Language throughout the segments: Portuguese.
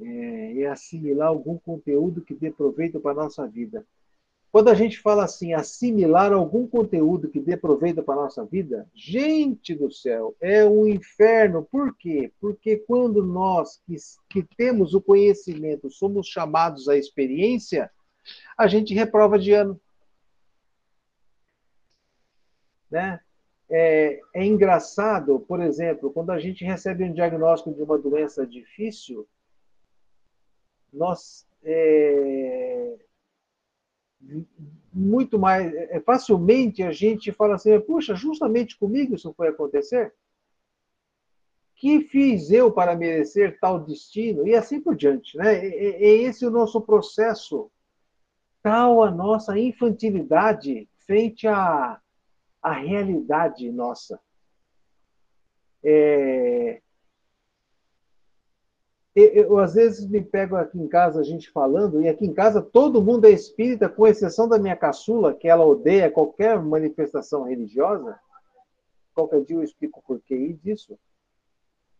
é, e assimilar algum conteúdo que dê proveito para a nossa vida. Quando a gente fala assim, assimilar algum conteúdo que dê proveito para a nossa vida, gente do céu, é um inferno. Por quê? Porque quando nós que, que temos o conhecimento somos chamados à experiência, a gente reprova de ano. Né? É, é, engraçado, por exemplo, quando a gente recebe um diagnóstico de uma doença difícil, nós é, muito mais é, facilmente a gente fala assim, puxa, justamente comigo isso foi acontecer. Que fiz eu para merecer tal destino e assim por diante, né? É, é esse o nosso processo, tal a nossa infantilidade frente à, à realidade nossa. É, eu, eu, às vezes me pego aqui em casa a gente falando, e aqui em casa todo mundo é espírita, com exceção da minha caçula, que ela odeia qualquer manifestação religiosa. Qualquer dia eu explico o porquê disso.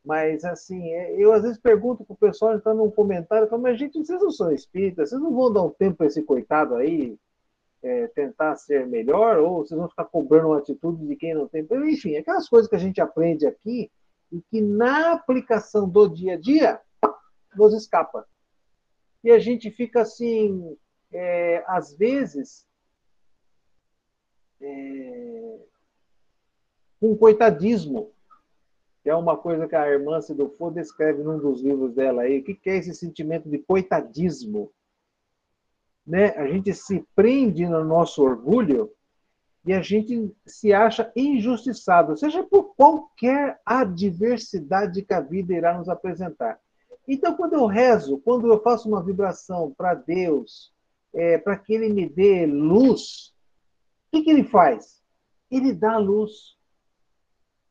Mas, assim, é, eu às vezes pergunto para o pessoal, está num comentário, falo, mas gente, vocês não são espíritas, vocês não vão dar um tempo para esse coitado aí é, tentar ser melhor, ou vocês vão ficar cobrando uma atitude de quem não tem. Enfim, aquelas coisas que a gente aprende aqui e que na aplicação do dia a dia nos escapa. E a gente fica assim, é, às vezes, é, com coitadismo, que é uma coisa que a irmã Sidofo descreve num dos livros dela aí. O que é esse sentimento de coitadismo? Né? A gente se prende no nosso orgulho e a gente se acha injustiçado, seja por qualquer adversidade que a vida irá nos apresentar. Então, quando eu rezo, quando eu faço uma vibração para Deus, é, para que Ele me dê luz, o que, que Ele faz? Ele dá luz.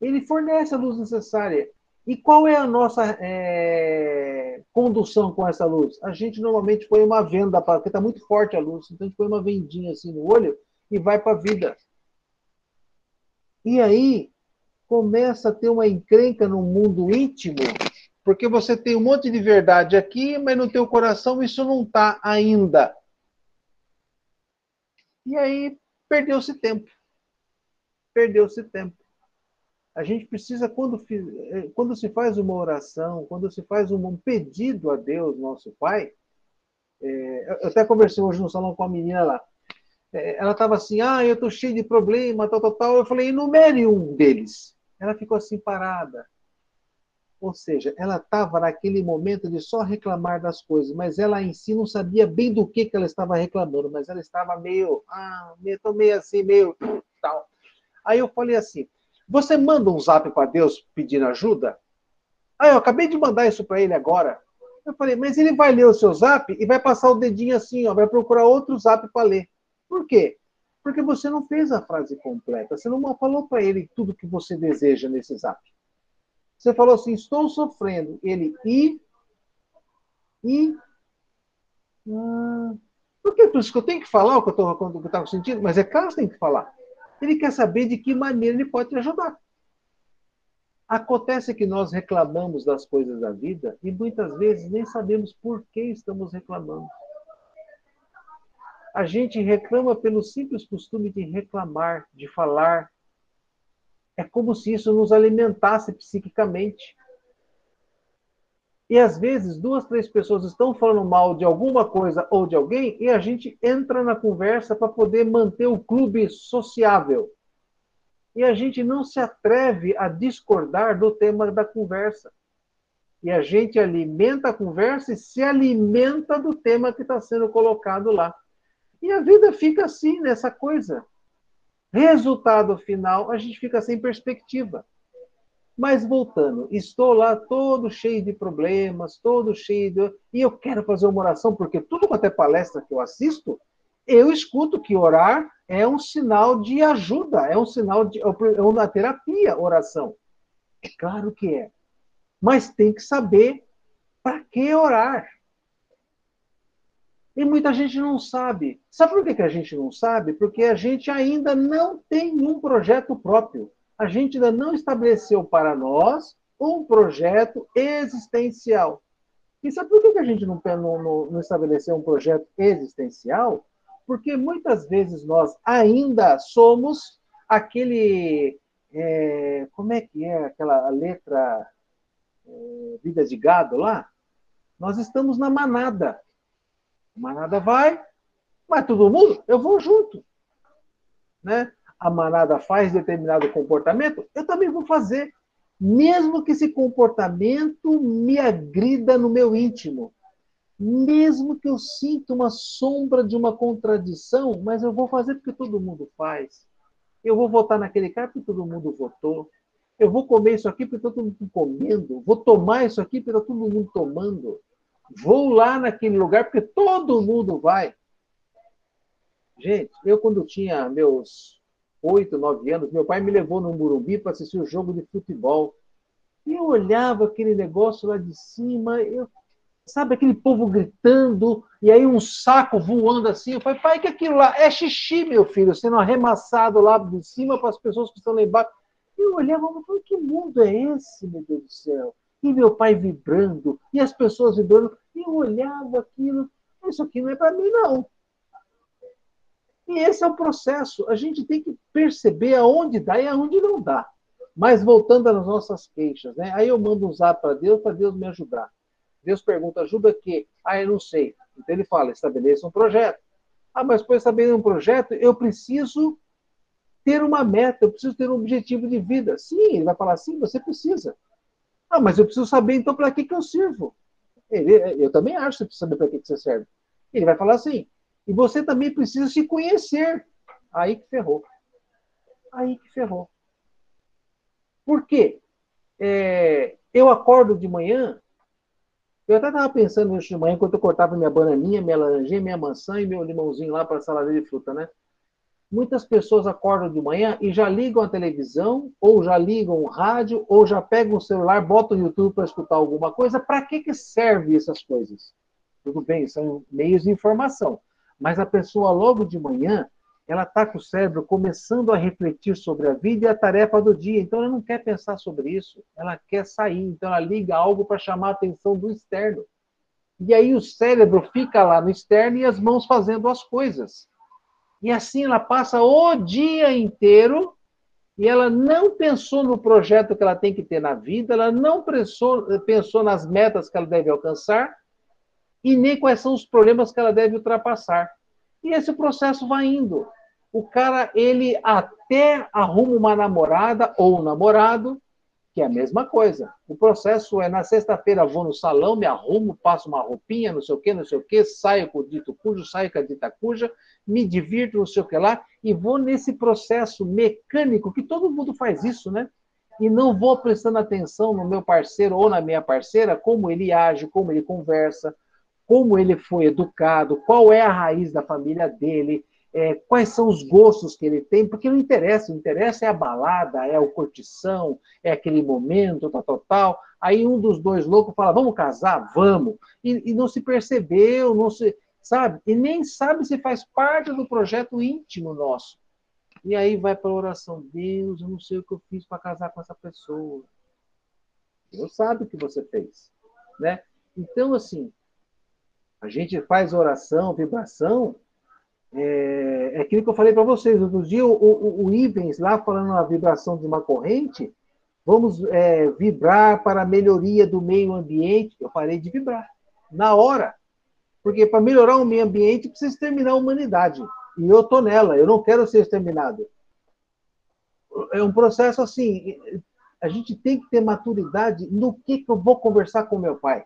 Ele fornece a luz necessária. E qual é a nossa é, condução com essa luz? A gente normalmente põe uma venda, porque está muito forte a luz, então a gente põe uma vendinha assim no olho e vai para a vida. E aí começa a ter uma encrenca no mundo íntimo porque você tem um monte de verdade aqui, mas no teu coração isso não está ainda. E aí perdeu-se tempo. Perdeu-se tempo. A gente precisa, quando, eh, quando se faz uma oração, quando se faz um pedido a Deus, nosso Pai, é, eu até conversei hoje no salão com a menina lá. É, ela estava assim, ah, eu estou cheio de problema, tal, tal, tal. Eu falei, enumere um deles. Ela ficou assim parada. Ou seja, ela estava naquele momento de só reclamar das coisas, mas ela em si não sabia bem do que, que ela estava reclamando, mas ela estava meio, ah, meio, meio assim, meio tal. Aí eu falei assim: você manda um zap para Deus pedindo ajuda? Ah, eu acabei de mandar isso para ele agora. Eu falei, mas ele vai ler o seu zap e vai passar o dedinho assim, ó, vai procurar outro zap para ler. Por quê? Porque você não fez a frase completa, você não falou para ele tudo que você deseja nesse zap. Você falou assim, estou sofrendo. Ele, e? E? Hum, por que? Que eu tenho que falar o que eu estava sentindo? Mas é claro que tem que falar. Ele quer saber de que maneira ele pode te ajudar. Acontece que nós reclamamos das coisas da vida e muitas vezes nem sabemos por que estamos reclamando. A gente reclama pelo simples costume de reclamar, de falar, é como se isso nos alimentasse psiquicamente. E às vezes duas, três pessoas estão falando mal de alguma coisa ou de alguém e a gente entra na conversa para poder manter o clube sociável. E a gente não se atreve a discordar do tema da conversa. E a gente alimenta a conversa e se alimenta do tema que está sendo colocado lá. E a vida fica assim, nessa coisa. Resultado final, a gente fica sem perspectiva. Mas voltando, estou lá todo cheio de problemas, todo cheio de. E eu quero fazer uma oração, porque tudo quanto é palestra que eu assisto, eu escuto que orar é um sinal de ajuda, é um sinal de. É uma terapia, oração. É claro que é. Mas tem que saber para que orar. E muita gente não sabe. Sabe por que, que a gente não sabe? Porque a gente ainda não tem um projeto próprio. A gente ainda não estabeleceu para nós um projeto existencial. E sabe por que a gente não, não, não estabeleceu um projeto existencial? Porque muitas vezes nós ainda somos aquele. É, como é que é aquela letra é, Vida de Gado lá? Nós estamos na manada. Manada vai, vai todo mundo, eu vou junto. Né? A manada faz determinado comportamento, eu também vou fazer mesmo que esse comportamento me agrida no meu íntimo, mesmo que eu sinta uma sombra de uma contradição, mas eu vou fazer porque todo mundo faz. Eu vou votar naquele cara porque todo mundo votou. Eu vou comer isso aqui porque todo mundo está comendo. Vou tomar isso aqui porque está todo mundo tomando. Vou lá naquele lugar porque todo mundo vai. Gente, eu quando tinha meus oito, nove anos, meu pai me levou no Morumbi para assistir o um jogo de futebol. E eu olhava aquele negócio lá de cima, eu, sabe, aquele povo gritando, e aí um saco voando assim. Eu falei, pai, que aquilo lá? É xixi, meu filho, sendo arremassado lá de cima para as pessoas que estão lá embaixo. Eu olhava e falei, que mundo é esse, meu Deus do céu? E meu pai vibrando, e as pessoas vibrando. E eu olhava aquilo, isso aqui não é para mim, não. E esse é o processo. A gente tem que perceber aonde dá e aonde não dá. Mas voltando às nossas queixas, né? Aí eu mando um zap para Deus, para Deus me ajudar. Deus pergunta, ajuda que? Ah, eu não sei. Então ele fala, estabeleça um projeto. Ah, mas para estabelecer um projeto, eu preciso ter uma meta, eu preciso ter um objetivo de vida. Sim, ele vai falar assim, você precisa. Ah, mas eu preciso saber então para que, que eu sirvo. Ele, eu também acho que você precisa saber para que, que você serve. Ele vai falar assim, e você também precisa se conhecer. Aí que ferrou. Aí que ferrou. Por quê? É, eu acordo de manhã, eu até estava pensando hoje de manhã, enquanto eu cortava minha bananinha, minha laranjinha, minha maçã e meu limãozinho lá para a salada de fruta, né? Muitas pessoas acordam de manhã e já ligam a televisão, ou já ligam o rádio, ou já pegam o celular, botam o YouTube para escutar alguma coisa. Para que, que serve essas coisas? Tudo bem, são meios de informação. Mas a pessoa, logo de manhã, ela está com o cérebro começando a refletir sobre a vida e a tarefa do dia. Então, ela não quer pensar sobre isso. Ela quer sair. Então, ela liga algo para chamar a atenção do externo. E aí, o cérebro fica lá no externo e as mãos fazendo as coisas. E assim, ela passa o dia inteiro e ela não pensou no projeto que ela tem que ter na vida, ela não pensou, pensou nas metas que ela deve alcançar e nem quais são os problemas que ela deve ultrapassar. E esse processo vai indo. O cara, ele até arruma uma namorada ou um namorado, que é a mesma coisa. O processo é, na sexta-feira vou no salão, me arrumo, passo uma roupinha, não sei o quê, não sei o quê, saio com o dito cujo, saio com a dita cuja, me divirto, não sei o que lá, e vou nesse processo mecânico, que todo mundo faz isso, né? E não vou prestando atenção no meu parceiro ou na minha parceira, como ele age, como ele conversa, como ele foi educado, qual é a raiz da família dele, é, quais são os gostos que ele tem, porque não interessa, o interessa é a balada, é o curtição, é aquele momento, tal, tal, tal. Aí um dos dois loucos fala, vamos casar? Vamos. E, e não se percebeu, não se, sabe? E nem sabe se faz parte do projeto íntimo nosso. E aí vai para a oração, Deus, eu não sei o que eu fiz para casar com essa pessoa. Deus sabe o que você fez, né? Então, assim, a gente faz oração, vibração, é, é aquilo que eu falei para vocês. Outro dia, o, o, o Ivens, lá falando a vibração de uma corrente, vamos é, vibrar para a melhoria do meio ambiente. Eu parei de vibrar, na hora. Porque para melhorar o meio ambiente, precisa exterminar a humanidade. E eu estou nela, eu não quero ser exterminado. É um processo assim, a gente tem que ter maturidade no que, que eu vou conversar com meu pai.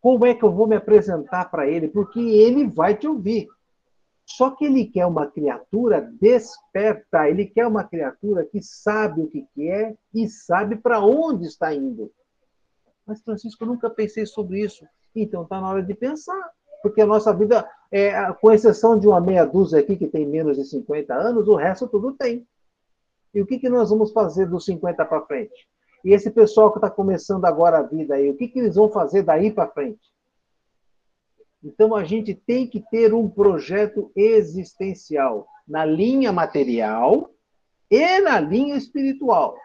Como é que eu vou me apresentar para ele? Porque ele vai te ouvir. Só que ele quer uma criatura desperta, ele quer uma criatura que sabe o que quer e sabe para onde está indo. Mas, Francisco, eu nunca pensei sobre isso. Então, está na hora de pensar. Porque a nossa vida, é, com exceção de uma meia dúzia aqui que tem menos de 50 anos, o resto tudo tem. E o que, que nós vamos fazer dos 50 para frente? E esse pessoal que está começando agora a vida aí, o que, que eles vão fazer daí para frente? Então a gente tem que ter um projeto existencial na linha material e na linha espiritual.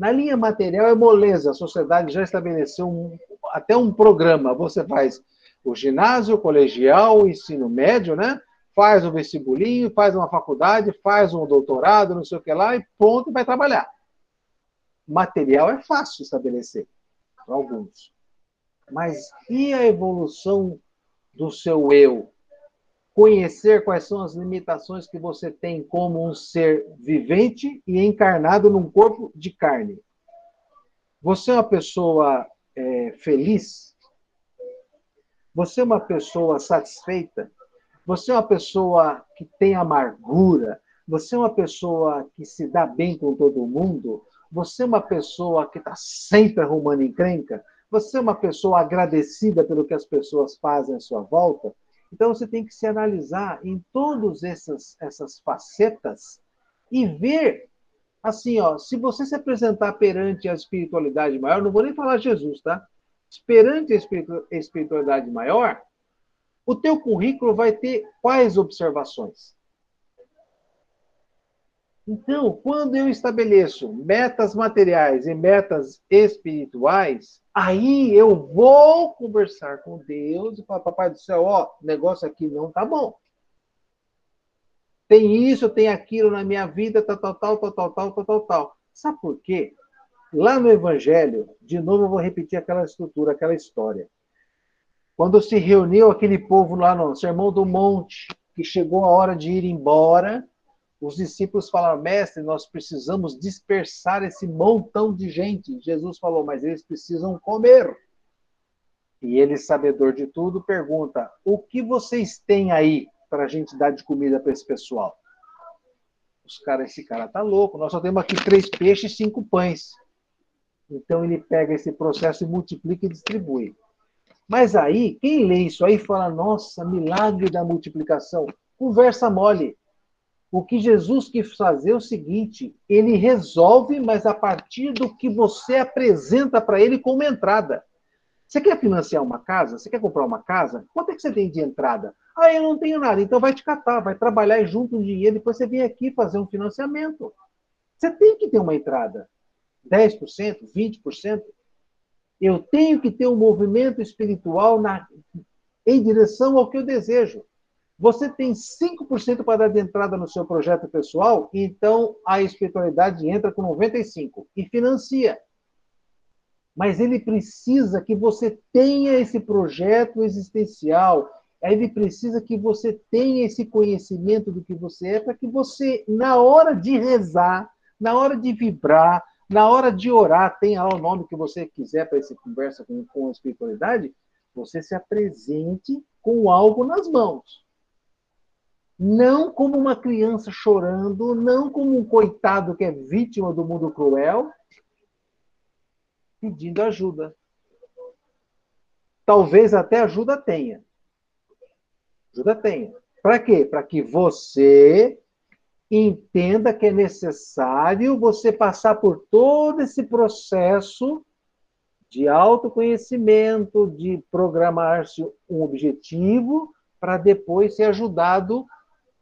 Na linha material é moleza, a sociedade já estabeleceu um, até um programa. Você faz o ginásio, o colegial, o ensino médio, né? Faz o vestibulinho, faz uma faculdade, faz um doutorado, não sei o que lá, e pronto, vai trabalhar. Material é fácil estabelecer, para alguns. Mas e a evolução do seu eu? Conhecer quais são as limitações que você tem como um ser vivente e encarnado num corpo de carne. Você é uma pessoa é, feliz? Você é uma pessoa satisfeita? Você é uma pessoa que tem amargura? Você é uma pessoa que se dá bem com todo mundo? Você é uma pessoa que está sempre arrumando encrenca? Você é uma pessoa agradecida pelo que as pessoas fazem à sua volta? Então você tem que se analisar em todas essas, essas facetas e ver assim, ó, se você se apresentar perante a espiritualidade maior, não vou nem falar Jesus, tá? Perante a espiritualidade maior, o teu currículo vai ter quais observações? Então, quando eu estabeleço metas materiais e metas espirituais, aí eu vou conversar com Deus e falar, papai do céu, ó, negócio aqui não tá bom tem isso, tem aquilo na minha vida, tal, tal, tal, tal, tal, tal, tal, tal. Sabe por quê? Lá no Evangelho, de novo eu vou repetir aquela estrutura, aquela história. Quando se reuniu aquele povo lá no Sermão do Monte, que chegou a hora de ir embora, os discípulos falaram: Mestre, nós precisamos dispersar esse montão de gente. Jesus falou: Mas eles precisam comer. E ele, sabedor de tudo, pergunta: O que vocês têm aí? para a gente dar de comida para esse pessoal. Os caras, esse cara tá louco, nós só temos aqui três peixes e cinco pães. Então ele pega esse processo e multiplica e distribui. Mas aí, quem lê isso aí fala, nossa, milagre da multiplicação. Conversa mole. O que Jesus quis fazer é o seguinte: ele resolve, mas a partir do que você apresenta para ele como entrada. Você quer financiar uma casa? Você quer comprar uma casa? Quanto é que você tem de entrada? Ah, eu não tenho nada. Então vai te catar, vai trabalhar junto um dinheiro, depois você vem aqui fazer um financiamento. Você tem que ter uma entrada. 10%, 20%. Eu tenho que ter um movimento espiritual na, em direção ao que eu desejo. Você tem 5% para dar de entrada no seu projeto pessoal, então a espiritualidade entra com 95% e financia mas ele precisa que você tenha esse projeto existencial, ele precisa que você tenha esse conhecimento do que você é, para que você, na hora de rezar, na hora de vibrar, na hora de orar, tenha lá o nome que você quiser para essa conversa com, com a espiritualidade, você se apresente com algo nas mãos. Não como uma criança chorando, não como um coitado que é vítima do mundo cruel, pedindo ajuda. Talvez até ajuda tenha. Ajuda tenha. Para quê? Para que você entenda que é necessário você passar por todo esse processo de autoconhecimento, de programar-se um objetivo, para depois ser ajudado,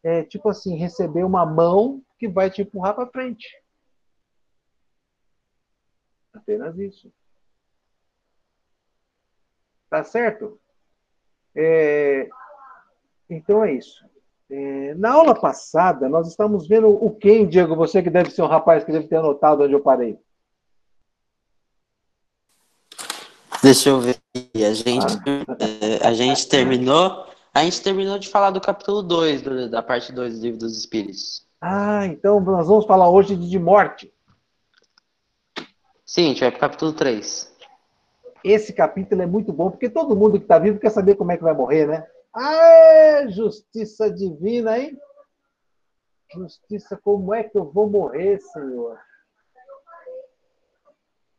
é, tipo assim, receber uma mão que vai te empurrar para frente. Apenas isso. Tá certo? É, então é isso. É, na aula passada, nós estamos vendo o quem, Diego? Você que deve ser um rapaz que deve ter anotado onde eu parei. Deixa eu ver. A gente, ah. a gente terminou. A gente terminou de falar do capítulo 2, da parte 2 do livro dos Espíritos. Ah, então nós vamos falar hoje de morte. Sim, a gente vai pro capítulo 3. Esse capítulo é muito bom, porque todo mundo que está vivo quer saber como é que vai morrer, né? Ah, justiça divina, hein? Justiça, como é que eu vou morrer, Senhor?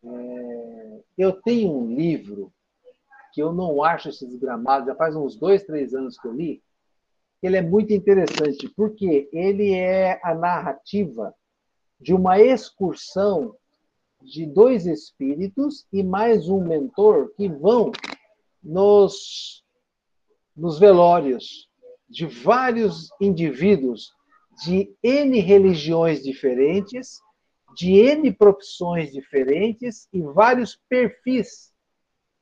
É, eu tenho um livro que eu não acho esse desgramado, já faz uns dois, três anos que eu li. Ele é muito interessante, porque ele é a narrativa de uma excursão de dois espíritos e mais um mentor que vão nos, nos velórios de vários indivíduos de N religiões diferentes, de N profissões diferentes e vários perfis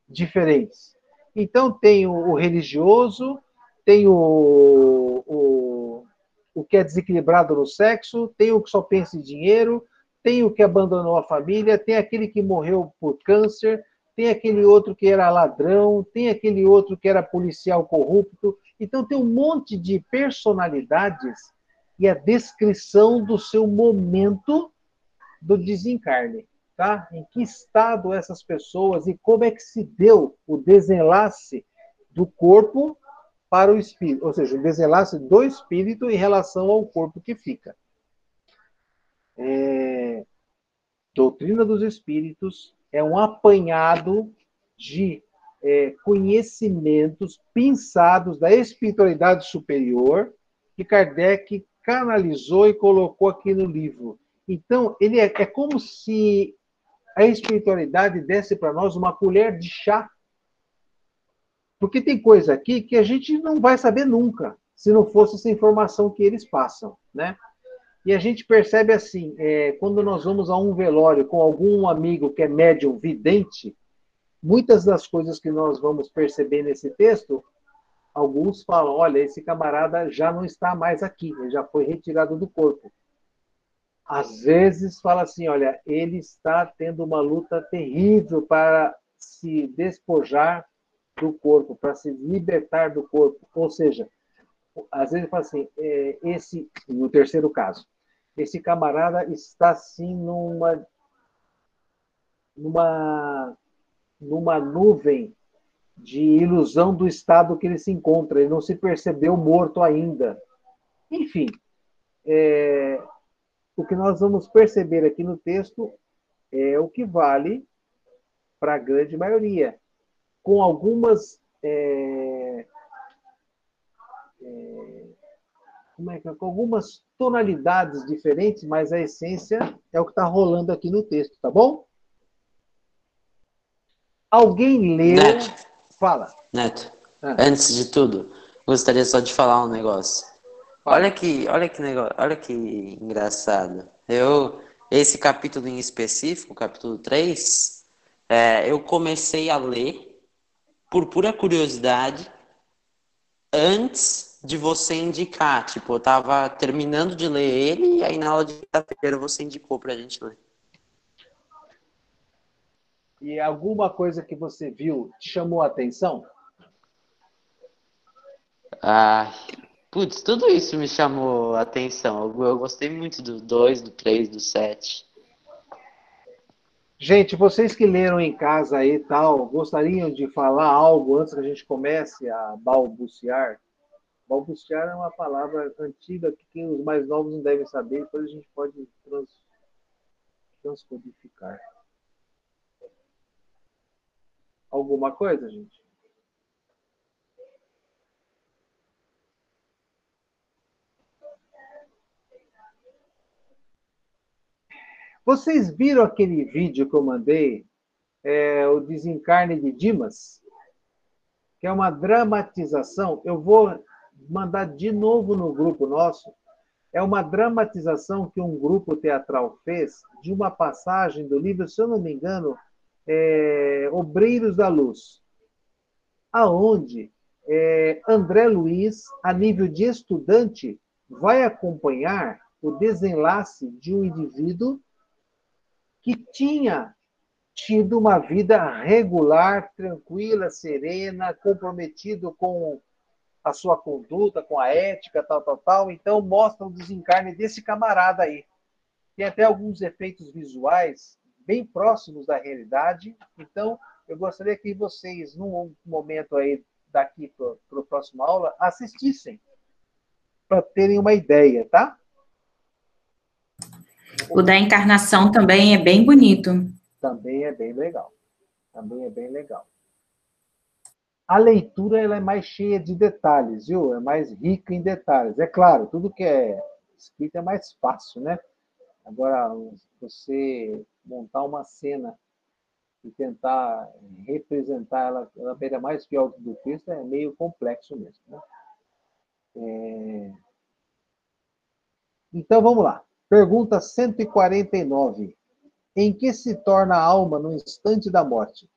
diferentes. Então, tem o, religioso, tem o, o, o que é desequilibrado no sexo, tem o que só pensa em dinheiro, tem o que abandonou a família, tem aquele que morreu por câncer, tem aquele outro que era ladrão, tem aquele outro que era policial corrupto. Então, tem um monte de personalidades e a descrição do seu momento do desencarne tá? Em que estado essas pessoas e como é que se deu o desenlace do corpo para o espírito, ou seja, o desenlace do espírito em relação ao corpo que fica. É... Doutrina dos Espíritos é um apanhado de é, conhecimentos pensados da espiritualidade superior que Kardec canalizou e colocou aqui no livro. Então, ele é, é como se a espiritualidade desce para nós uma colher de chá. Porque tem coisa aqui que a gente não vai saber nunca, se não fosse essa informação que eles passam, né? E a gente percebe assim, é, quando nós vamos a um velório com algum amigo que é médium vidente, muitas das coisas que nós vamos perceber nesse texto, alguns falam, olha, esse camarada já não está mais aqui, ele já foi retirado do corpo às vezes fala assim, olha, ele está tendo uma luta terrível para se despojar do corpo, para se libertar do corpo. Ou seja, às vezes fala assim, é, esse, no terceiro caso, esse camarada está assim numa numa numa nuvem de ilusão do estado que ele se encontra, ele não se percebeu morto ainda. Enfim, é, o que nós vamos perceber aqui no texto é o que vale para a grande maioria, com algumas. É, é, como é que é? Com algumas tonalidades diferentes, mas a essência é o que está rolando aqui no texto, tá bom? Alguém leu. Neto. Fala. Neto, ah. antes de tudo, gostaria só de falar um negócio. Olha que, olha que negócio, olha que engraçado. Eu, esse capítulo em específico, capítulo 3, é, eu comecei a ler por pura curiosidade antes de você indicar. Tipo, eu tava terminando de ler ele e aí na aula de quinta-feira você indicou pra gente ler. E alguma coisa que você viu te chamou a atenção? Ah, Putz, tudo isso me chamou a atenção. Eu, eu gostei muito do 2, do 3, do 7. Gente, vocês que leram em casa aí tal, gostariam de falar algo antes que a gente comece a balbuciar? Balbuciar é uma palavra antiga que os mais novos não devem saber, depois a gente pode trans, transcodificar. Alguma coisa, gente? Vocês viram aquele vídeo que eu mandei, é, o desencarne de Dimas? Que é uma dramatização. Eu vou mandar de novo no grupo nosso. É uma dramatização que um grupo teatral fez de uma passagem do livro, se eu não me engano, é, Obreiros da Luz, aonde é, André Luiz, a nível de estudante, vai acompanhar o desenlace de um indivíduo que tinha tido uma vida regular, tranquila, serena, comprometido com a sua conduta, com a ética, tal, tal, tal. Então, mostra o desencarne desse camarada aí. Tem até alguns efeitos visuais bem próximos da realidade. Então, eu gostaria que vocês, num momento aí daqui para a próxima aula, assistissem para terem uma ideia, tá? O da encarnação também é bem bonito. Também é bem legal. Também é bem legal. A leitura ela é mais cheia de detalhes, viu? É mais rica em detalhes. É claro, tudo que é escrito é mais fácil, né? Agora, você montar uma cena e tentar representar ela, ela beira mais fiel do texto é meio complexo mesmo, né? É... Então, vamos lá. Pergunta 149. Em que se torna a alma no instante da morte?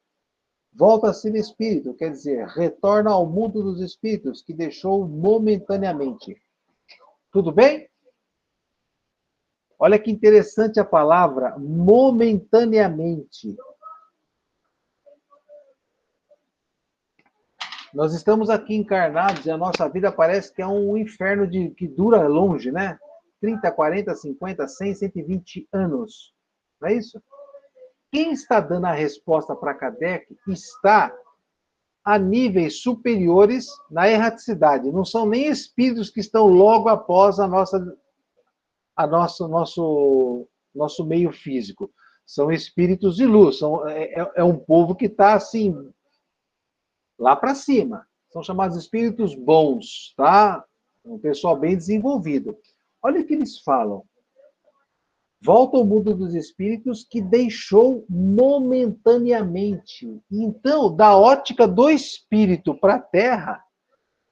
volta a ser espírito, quer dizer, retorna ao mundo dos espíritos que deixou momentaneamente. Tudo bem? Olha que interessante a palavra momentaneamente. Nós estamos aqui encarnados e a nossa vida parece que é um inferno de, que dura longe, né? 30, 40, 50, 100, 120 anos. Não é isso? Quem está dando a resposta para Kardec está a níveis superiores na erraticidade. Não são nem espíritos que estão logo após a nossa, a nosso, nosso, nosso meio físico. São espíritos de luz. São, é, é, é um povo que está assim lá para cima. São chamados espíritos bons, tá? Um pessoal bem desenvolvido. Olha o que eles falam. Volta ao mundo dos espíritos que deixou momentaneamente. Então, da ótica do espírito para a Terra,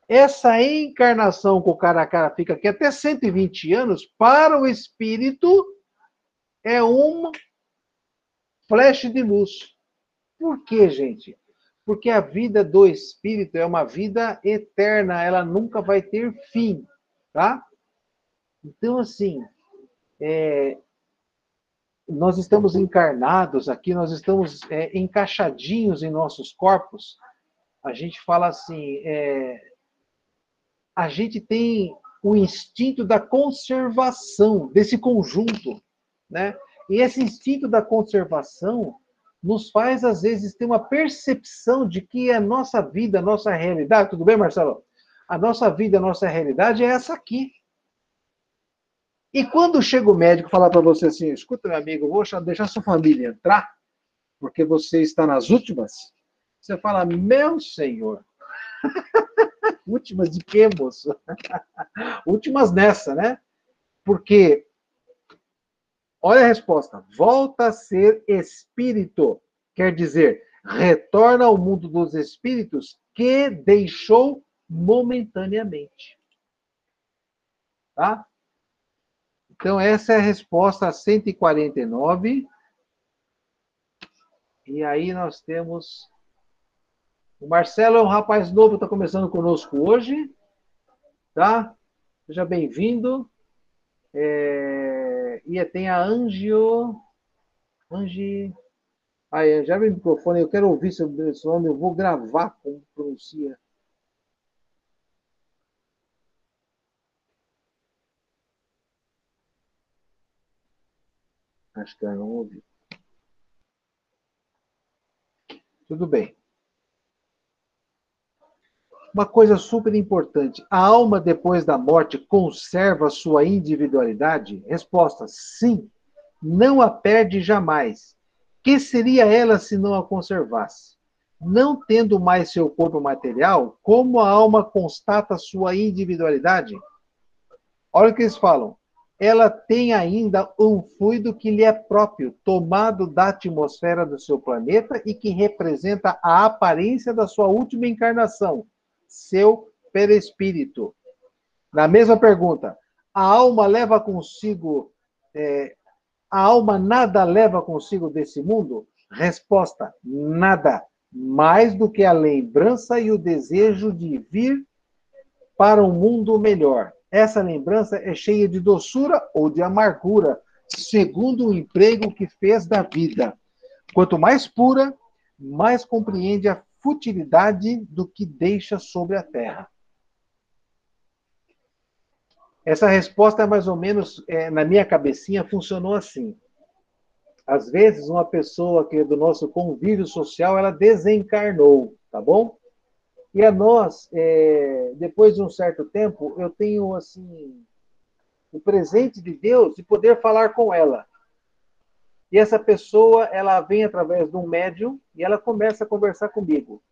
essa encarnação com o cara a cara fica aqui até 120 anos, para o espírito, é um flash de luz. Por quê, gente? Porque a vida do espírito é uma vida eterna, ela nunca vai ter fim, tá? Então, assim, é, nós estamos encarnados aqui, nós estamos é, encaixadinhos em nossos corpos. A gente fala assim, é, a gente tem o instinto da conservação desse conjunto, né? E esse instinto da conservação nos faz, às vezes, ter uma percepção de que a nossa vida, a nossa realidade, tudo bem, Marcelo? A nossa vida, a nossa realidade é essa aqui. E quando chega o médico falar para você assim, escuta, meu amigo, vou deixar sua família entrar, porque você está nas últimas, você fala, meu senhor, últimas de quê, moço? últimas nessa, né? Porque Olha a resposta. Volta a ser espírito. Quer dizer, retorna ao mundo dos espíritos que deixou momentaneamente. Tá? Então, essa é a resposta a 149. E aí nós temos. O Marcelo é um rapaz novo, está começando conosco hoje. Tá? Seja bem-vindo. É e tem a Angio. Angi. Aí, já abre o microfone, eu quero ouvir esse nome, eu vou gravar como pronuncia. Acho que ela não ouviu. Tudo bem. Uma coisa super importante: a alma depois da morte conserva sua individualidade? Resposta: sim. Não a perde jamais. Que seria ela se não a conservasse? Não tendo mais seu corpo material, como a alma constata sua individualidade? Olha o que eles falam. Ela tem ainda um fluido que lhe é próprio, tomado da atmosfera do seu planeta e que representa a aparência da sua última encarnação, seu perispírito. Na mesma pergunta, a alma leva consigo, é, a alma nada leva consigo desse mundo? Resposta: nada. Mais do que a lembrança e o desejo de vir para um mundo melhor. Essa lembrança é cheia de doçura ou de amargura, segundo o emprego que fez da vida. Quanto mais pura, mais compreende a futilidade do que deixa sobre a terra. Essa resposta mais ou menos, é, na minha cabecinha, funcionou assim. Às vezes, uma pessoa que é do nosso convívio social, ela desencarnou, tá bom? E a nós, é, depois de um certo tempo, eu tenho, assim, o presente de Deus de poder falar com ela. E essa pessoa, ela vem através de um médium e ela começa a conversar comigo.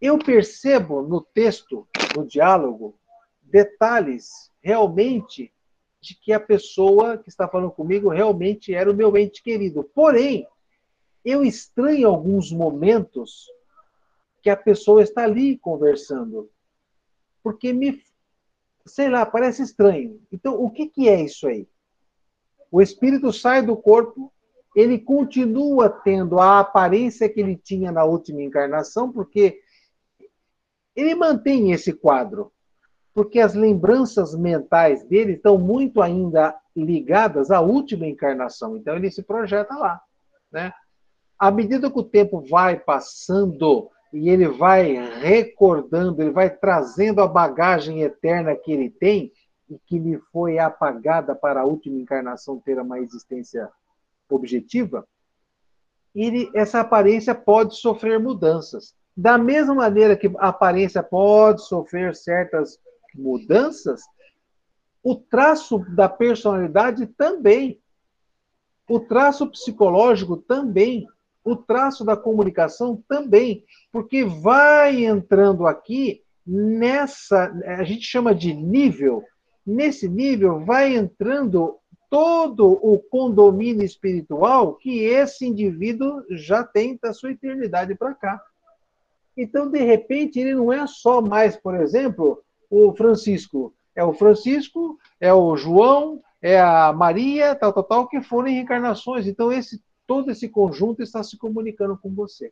Eu percebo no texto, no diálogo, detalhes realmente de que a pessoa que está falando comigo realmente era o meu ente querido. Porém, eu estranho alguns momentos que a pessoa está ali conversando. Porque me, sei lá, parece estranho. Então, o que, que é isso aí? O espírito sai do corpo, ele continua tendo a aparência que ele tinha na última encarnação, porque ele mantém esse quadro, porque as lembranças mentais dele estão muito ainda ligadas à última encarnação. Então ele se projeta lá, né? À medida que o tempo vai passando e ele vai recordando, ele vai trazendo a bagagem eterna que ele tem e que lhe foi apagada para a última encarnação ter uma existência objetiva, ele, essa aparência pode sofrer mudanças. Da mesma maneira que a aparência pode sofrer certas mudanças, o traço da personalidade também. O traço psicológico também. O traço da comunicação também. Porque vai entrando aqui nessa. A gente chama de nível. Nesse nível vai entrando todo o condomínio espiritual que esse indivíduo já tem da sua eternidade para cá. Então, de repente, ele não é só mais, por exemplo, o Francisco. É o Francisco, é o João, é a Maria, tal, tal, tal, que foram reencarnações. Então, esse, todo esse conjunto está se comunicando com você.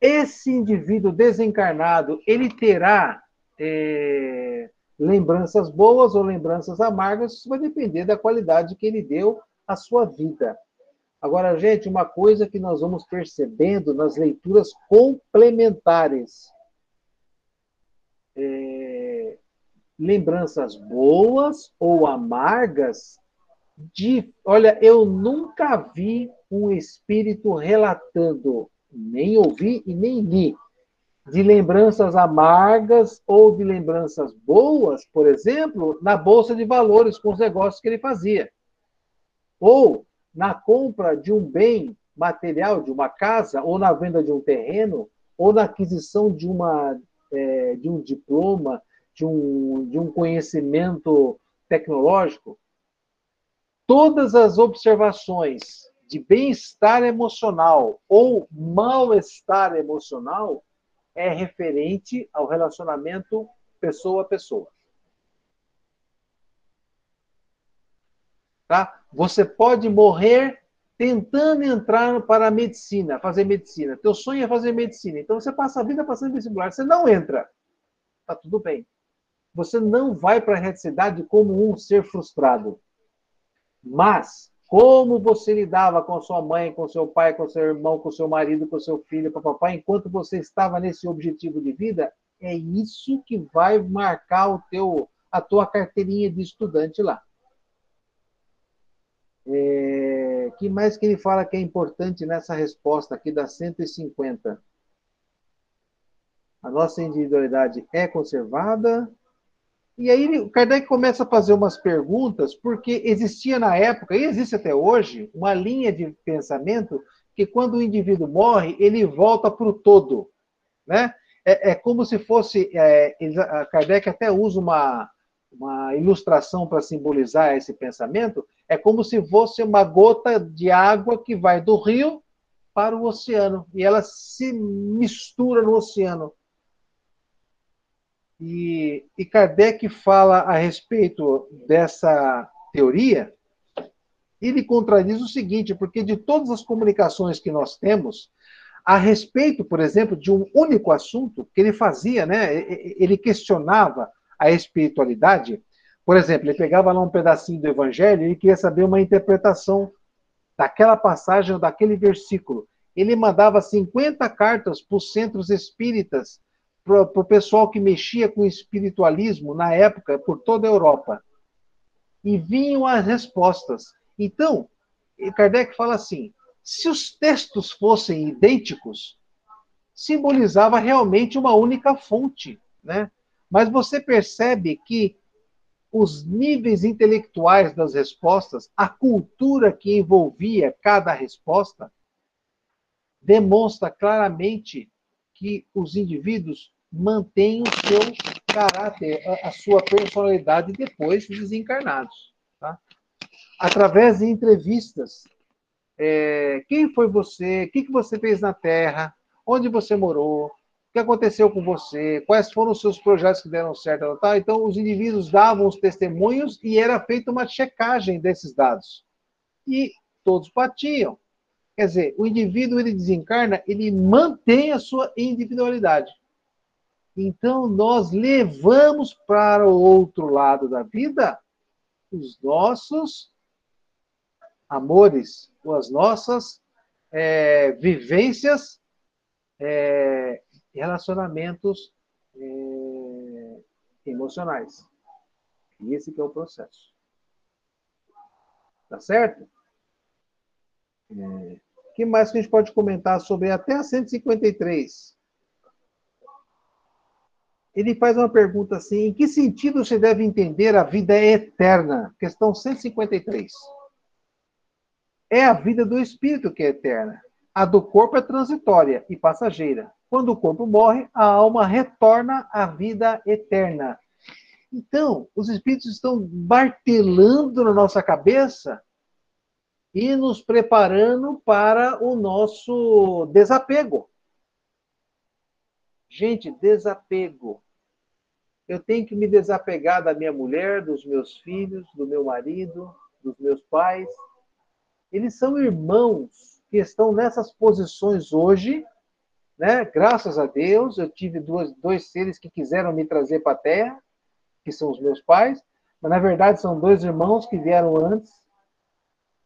Esse indivíduo desencarnado, ele terá é, lembranças boas ou lembranças amargas, isso vai depender da qualidade que ele deu à sua vida. Agora, gente, uma coisa que nós vamos percebendo nas leituras complementares. É, lembranças boas ou amargas de. Olha, eu nunca vi um espírito relatando, nem ouvi e nem li, de lembranças amargas ou de lembranças boas, por exemplo, na bolsa de valores com os negócios que ele fazia. Ou na compra de um bem material, de uma casa, ou na venda de um terreno, ou na aquisição de, uma, é, de um diploma, de um, de um conhecimento tecnológico, todas as observações de bem-estar emocional ou mal-estar emocional é referente ao relacionamento pessoa a pessoa. Tá? Você pode morrer tentando entrar para a medicina, fazer medicina. Teu sonho é fazer medicina. Então você passa a vida passando vestibular, você não entra. Tá tudo bem. Você não vai para a reticidade como um ser frustrado. Mas como você lidava com sua mãe, com seu pai, com seu irmão, com seu marido, com seu filho, com papai, enquanto você estava nesse objetivo de vida, é isso que vai marcar o teu, a tua carteirinha de estudante lá. É, que mais que ele fala que é importante nessa resposta aqui da 150? A nossa individualidade é conservada, e aí o Kardec começa a fazer umas perguntas, porque existia na época, e existe até hoje, uma linha de pensamento que quando o indivíduo morre, ele volta para o todo. Né? É, é, como se fosse. É, Kardec até usa uma, uma ilustração para simbolizar esse pensamento. É como se fosse uma gota de água que vai do rio para o oceano e ela se mistura no oceano. E, e Kardec fala a respeito dessa teoria, ele contradiz o seguinte, porque de todas as comunicações que nós temos, a respeito, por exemplo, de um único assunto que ele fazia, né? Ele questionava a espiritualidade. Por exemplo, ele pegava lá um pedacinho do evangelho e queria saber uma interpretação daquela passagem daquele versículo. Ele mandava 50 cartas para os centros espíritas para o pessoal que mexia com espiritualismo na época por toda a Europa. E vinham as respostas. Então, Kardec fala assim: se os textos fossem idênticos, simbolizava realmente uma única fonte, né? Mas você percebe que os níveis intelectuais das respostas, a cultura que envolvia cada resposta, demonstra claramente que os indivíduos mantém o seu caráter, a, a sua personalidade depois de desencarnados. Tá? Através de entrevistas. É, quem foi você? O que, que você fez na Terra? Onde você morou? O que aconteceu com você? Quais foram os seus projetos que deram certo? Tá? Então, os indivíduos davam os testemunhos e era feita uma checagem desses dados. E todos patiam. Quer dizer, o indivíduo ele desencarna, ele mantém a sua individualidade. Então, nós levamos para o outro lado da vida os nossos amores, ou as nossas é, vivências, é, relacionamentos é, emocionais. E esse que é o processo. Tá certo? É, que mais que a gente pode comentar sobre até a 153? Ele faz uma pergunta assim: em que sentido se deve entender a vida eterna? Questão 153. É a vida do espírito que é eterna. A do corpo é transitória e passageira. Quando o corpo morre, a alma retorna à vida eterna. Então, os espíritos estão martelando na nossa cabeça e nos preparando para o nosso desapego. Gente, desapego. Eu tenho que me desapegar da minha mulher, dos meus filhos, do meu marido, dos meus pais. Eles são irmãos que estão nessas posições hoje, né? Graças a Deus, eu tive duas, dois seres que quiseram me trazer para a Terra, que são os meus pais, mas na verdade são dois irmãos que vieram antes.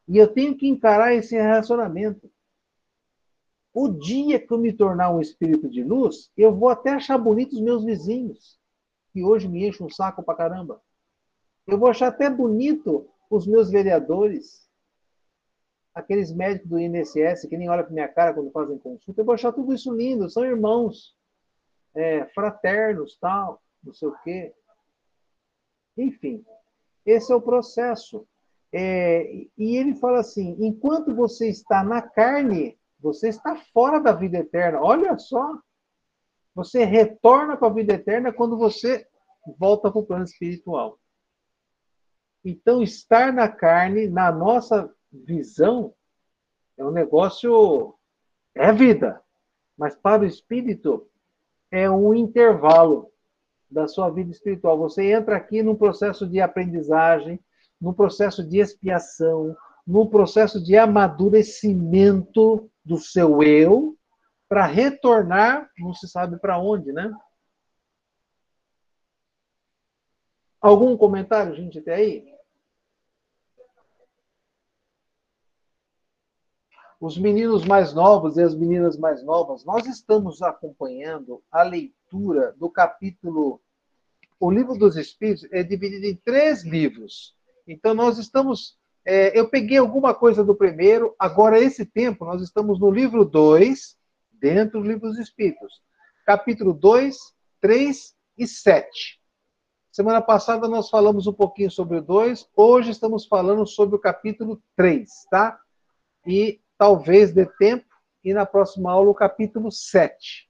E eu tenho que encarar esse relacionamento. O dia que eu me tornar um espírito de luz, eu vou até achar bonitos os meus vizinhos, que hoje me enchem um saco pra caramba. Eu vou achar até bonito os meus vereadores, aqueles médicos do INSS que nem olham para minha cara quando fazem consulta. Eu vou achar tudo isso lindo, são irmãos, é, fraternos, tal, não sei o quê. Enfim, esse é o processo. É, e ele fala assim: enquanto você está na carne, você está fora da vida eterna. Olha só. Você retorna para a vida eterna quando você volta para o plano espiritual. Então, estar na carne, na nossa visão, é um negócio. É vida. Mas para o espírito, é um intervalo da sua vida espiritual. Você entra aqui num processo de aprendizagem, num processo de expiação, num processo de amadurecimento do seu eu, para retornar, não se sabe para onde, né? Algum comentário, gente, até aí? Os meninos mais novos e as meninas mais novas, nós estamos acompanhando a leitura do capítulo. O livro dos Espíritos é dividido em três livros. Então, nós estamos. É, eu peguei alguma coisa do primeiro, agora, esse tempo, nós estamos no livro 2, dentro do livro dos Espíritos. Capítulo 2, 3 e 7. Semana passada nós falamos um pouquinho sobre o 2, hoje estamos falando sobre o capítulo 3, tá? E talvez dê tempo, e na próxima aula o capítulo 7.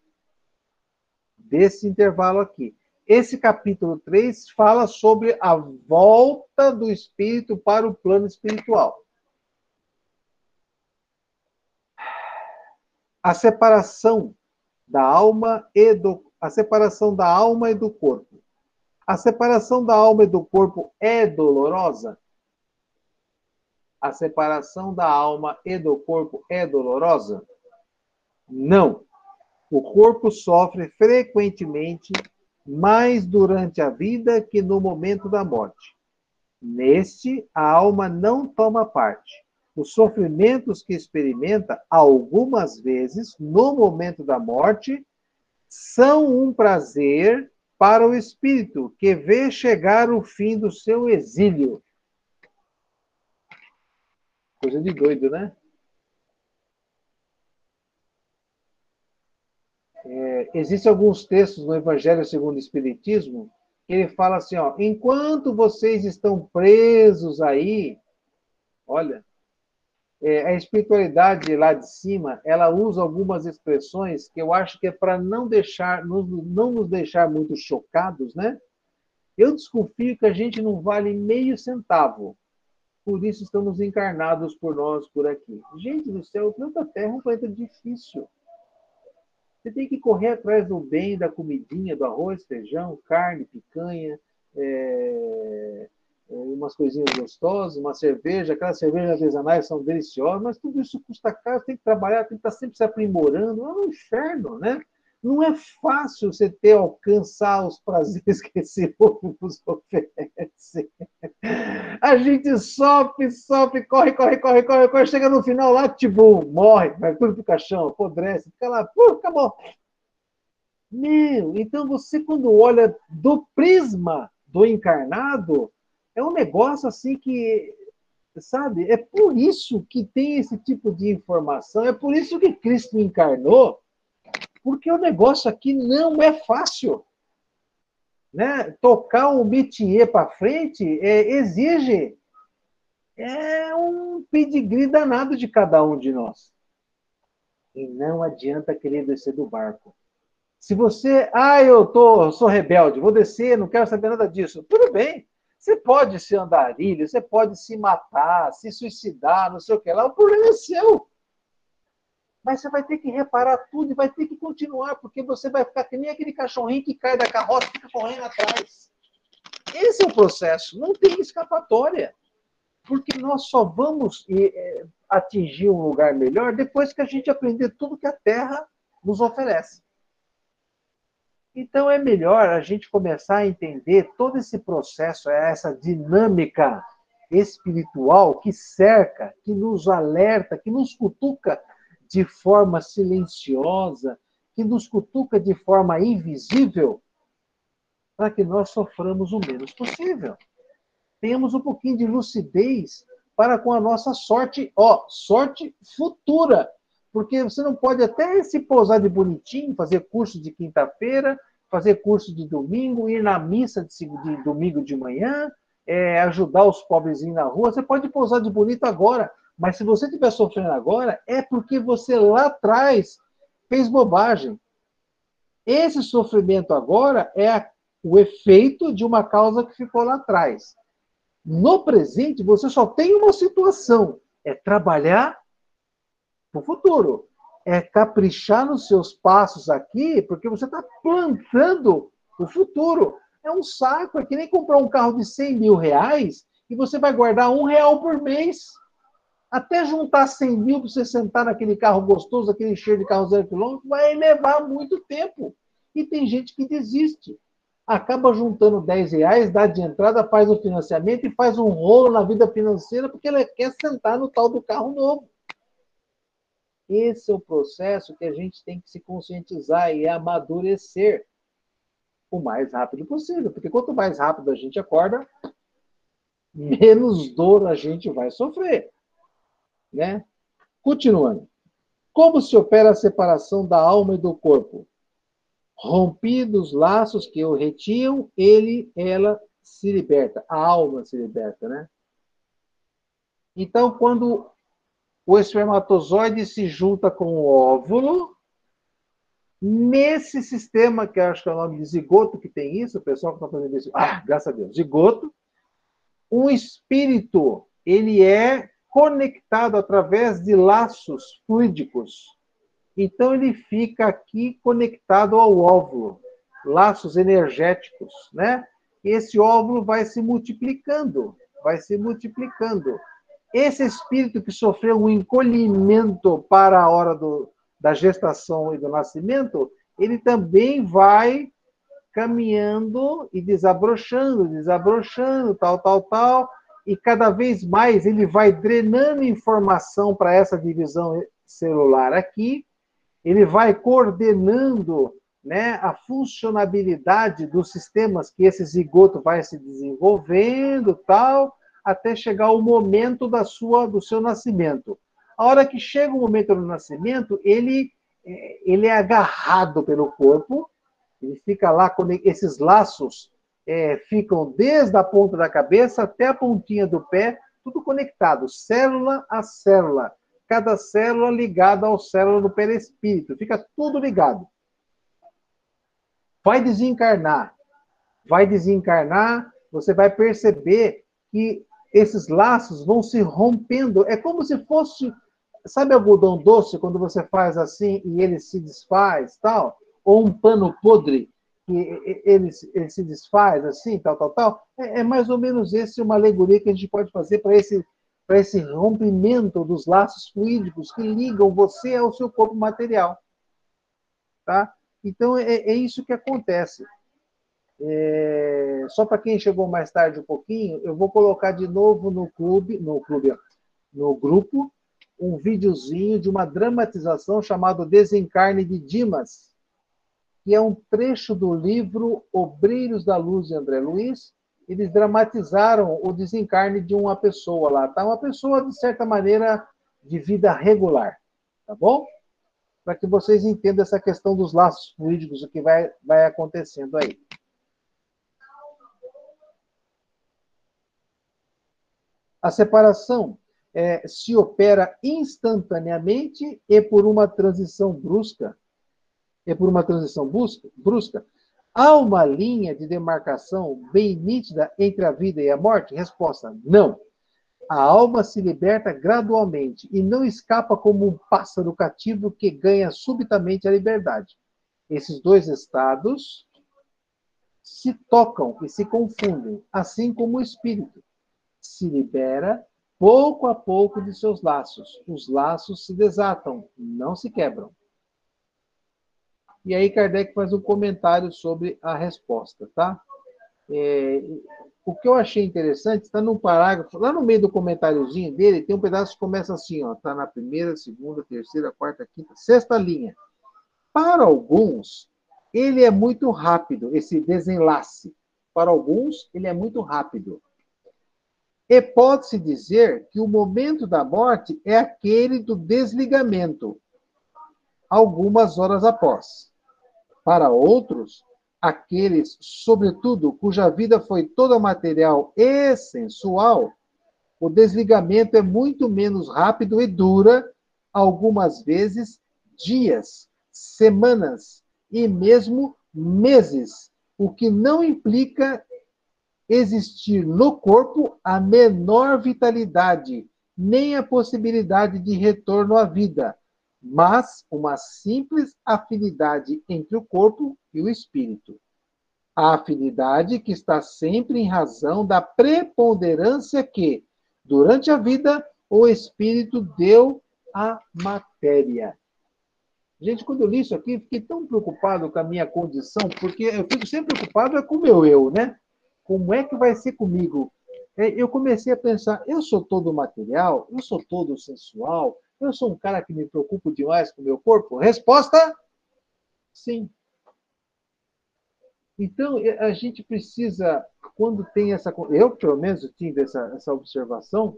Desse intervalo aqui. Esse capítulo 3 fala sobre a volta do espírito para o plano espiritual. A separação da alma e do a separação da alma e do corpo. A separação da alma e do corpo é dolorosa? A separação da alma e do corpo é dolorosa? Não. O corpo sofre frequentemente mais durante a vida que no momento da morte. Neste, a alma não toma parte. Os sofrimentos que experimenta algumas vezes no momento da morte são um prazer para o espírito que vê chegar o fim do seu exílio. Coisa de doido, né? É, existem alguns textos no Evangelho segundo o Espiritismo que ele fala assim, ó, enquanto vocês estão presos aí, olha, é, a espiritualidade lá de cima, ela usa algumas expressões que eu acho que é para não deixar, não, não nos deixar muito chocados, né? Eu desconfio que a gente não vale meio centavo. Por isso estamos encarnados por nós por aqui. Gente do céu, o planeta Terra é um planeta difícil. Você tem que correr atrás do bem, da comidinha, do arroz, feijão, carne, picanha, é, umas coisinhas gostosas, uma cerveja, aquelas cervejas artesanais são deliciosas, mas tudo isso custa caro, tem que trabalhar, tem que estar sempre se aprimorando, é um inferno, né? Não é fácil você ter, alcançar os prazeres que esse mundo nos oferece. A gente sofre, sofre, corre, corre, corre, corre, corre, chega no final lá, tipo, morre, vai tudo pro caixão, apodrece, fica lá, pô, acabou. Meu, então você quando olha do prisma do encarnado, é um negócio assim que, sabe, é por isso que tem esse tipo de informação, é por isso que Cristo encarnou, porque o negócio aqui não é fácil. Né? Tocar um métier para frente é, exige é um pedigree danado de cada um de nós. E não adianta querer descer do barco. Se você, ah, eu tô, sou rebelde, vou descer, não quero saber nada disso. Tudo bem. Você pode ser andarilho, você pode se matar, se suicidar, não sei o que lá. O problema é seu. Mas você vai ter que reparar tudo e vai ter que continuar, porque você vai ficar que nem aquele cachorrinho que cai da carroça e fica correndo atrás. Esse é o processo, não tem escapatória. Porque nós só vamos é, atingir um lugar melhor depois que a gente aprender tudo que a Terra nos oferece. Então é melhor a gente começar a entender todo esse processo, essa dinâmica espiritual que cerca, que nos alerta, que nos cutuca de forma silenciosa, que nos cutuca de forma invisível, para que nós soframos o menos possível. Tenhamos um pouquinho de lucidez para com a nossa sorte, ó, sorte futura. Porque você não pode até se pousar de bonitinho, fazer curso de quinta-feira, fazer curso de domingo, ir na missa de, de domingo de manhã, é, ajudar os pobrezinhos na rua. Você pode pousar de bonito agora, mas se você estiver sofrendo agora, é porque você lá atrás fez bobagem. Esse sofrimento agora é o efeito de uma causa que ficou lá atrás. No presente, você só tem uma situação: é trabalhar para o futuro. É caprichar nos seus passos aqui, porque você está plantando o futuro. É um saco, é que nem comprar um carro de 100 mil reais e você vai guardar um real por mês. Até juntar 100 mil para você sentar naquele carro gostoso, aquele cheiro de carro zero quilômetro, vai levar muito tempo. E tem gente que desiste. Acaba juntando 10 reais, dá de entrada, faz o financiamento e faz um rolo na vida financeira porque ela quer sentar no tal do carro novo. Esse é o processo que a gente tem que se conscientizar e amadurecer o mais rápido possível. Porque quanto mais rápido a gente acorda, menos dor a gente vai sofrer. Né? Continuando. Como se opera a separação da alma e do corpo? Rompidos os laços que o retiam, ele, ela se liberta, a alma se liberta, né? Então, quando o espermatozoide se junta com o óvulo, nesse sistema, que acho que é o nome de zigoto, que tem isso, o pessoal que está fazendo isso, ah, graças a Deus, zigoto, um espírito, ele é conectado através de laços fluídicos. Então ele fica aqui conectado ao óvulo, laços energéticos, né? E esse óvulo vai se multiplicando, vai se multiplicando. Esse espírito que sofreu um encolhimento para a hora do, da gestação e do nascimento, ele também vai caminhando e desabrochando, desabrochando, tal, tal, tal, e cada vez mais ele vai drenando informação para essa divisão celular aqui, ele vai coordenando né, a funcionabilidade dos sistemas que esse zigoto vai se desenvolvendo, tal, até chegar o momento da sua do seu nascimento. A hora que chega o momento do nascimento, ele é, ele é agarrado pelo corpo, ele fica lá com esses laços é, ficam desde a ponta da cabeça até a pontinha do pé, tudo conectado, célula a célula. Cada célula ligada ao célula do perispírito, fica tudo ligado. Vai desencarnar. Vai desencarnar, você vai perceber que esses laços vão se rompendo. É como se fosse, sabe algodão doce, quando você faz assim e ele se desfaz, tal? Ou um pano podre que ele, ele se desfaz assim, tal, tal, tal. É, é mais ou menos esse uma alegoria que a gente pode fazer para esse para esse rompimento dos laços fluídicos que ligam você ao seu corpo material, tá? Então é, é isso que acontece. É, só para quem chegou mais tarde um pouquinho, eu vou colocar de novo no clube, no clube, no grupo, um videozinho de uma dramatização chamado Desencarne de Dimas, que é um trecho do livro Obreiros da Luz de André Luiz. Eles dramatizaram o desencarne de uma pessoa lá, tá? Uma pessoa, de certa maneira, de vida regular, tá bom? Para que vocês entendam essa questão dos laços fluídicos, o que vai, vai acontecendo aí. A separação é, se opera instantaneamente e por uma transição brusca. E por uma transição brusca. Há uma linha de demarcação bem nítida entre a vida e a morte? Resposta: não. A alma se liberta gradualmente e não escapa como um pássaro cativo que ganha subitamente a liberdade. Esses dois estados se tocam e se confundem, assim como o espírito se libera pouco a pouco de seus laços. Os laços se desatam, não se quebram. E aí Kardec faz um comentário sobre a resposta, tá? É, o que eu achei interessante está num parágrafo, lá no meio do comentáriozinho dele, tem um pedaço que começa assim, ó, tá na primeira, segunda, terceira, quarta, quinta, sexta linha. Para alguns, ele é muito rápido, esse desenlace. Para alguns, ele é muito rápido. E pode-se dizer que o momento da morte é aquele do desligamento, algumas horas após. Para outros, aqueles, sobretudo, cuja vida foi toda material e sensual, o desligamento é muito menos rápido e dura, algumas vezes, dias, semanas e mesmo meses, o que não implica existir no corpo a menor vitalidade, nem a possibilidade de retorno à vida, mas uma simples afinidade entre o corpo e o espírito. A afinidade que está sempre em razão da preponderância que, durante a vida, o espírito deu à matéria. Gente, quando eu li isso aqui, fiquei tão preocupado com a minha condição, porque eu fico sempre preocupado é com o meu eu, né? Como é que vai ser comigo? É, eu comecei a pensar, eu sou todo material, eu sou todo sensual, eu sou um cara que me preocupo demais com o meu corpo? Resposta: sim. Então, a gente precisa, quando tem essa. Eu, pelo menos, tive essa, essa observação.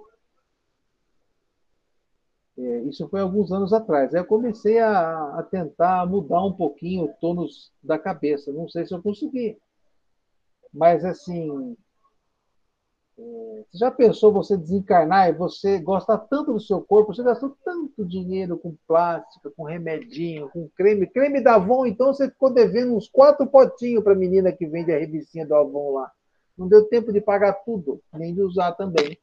É, isso foi alguns anos atrás. Aí eu comecei a, a tentar mudar um pouquinho o tônus da cabeça. Não sei se eu consegui. Mas, assim, você já pensou você desencarnar e você gosta tanto do seu corpo, você gastou tanto dinheiro com plástica, com remedinho, com creme, creme da Avon, então você ficou devendo uns quatro potinhos para a menina que vende a revistinha do Avon lá. Não deu tempo de pagar tudo, nem de usar também.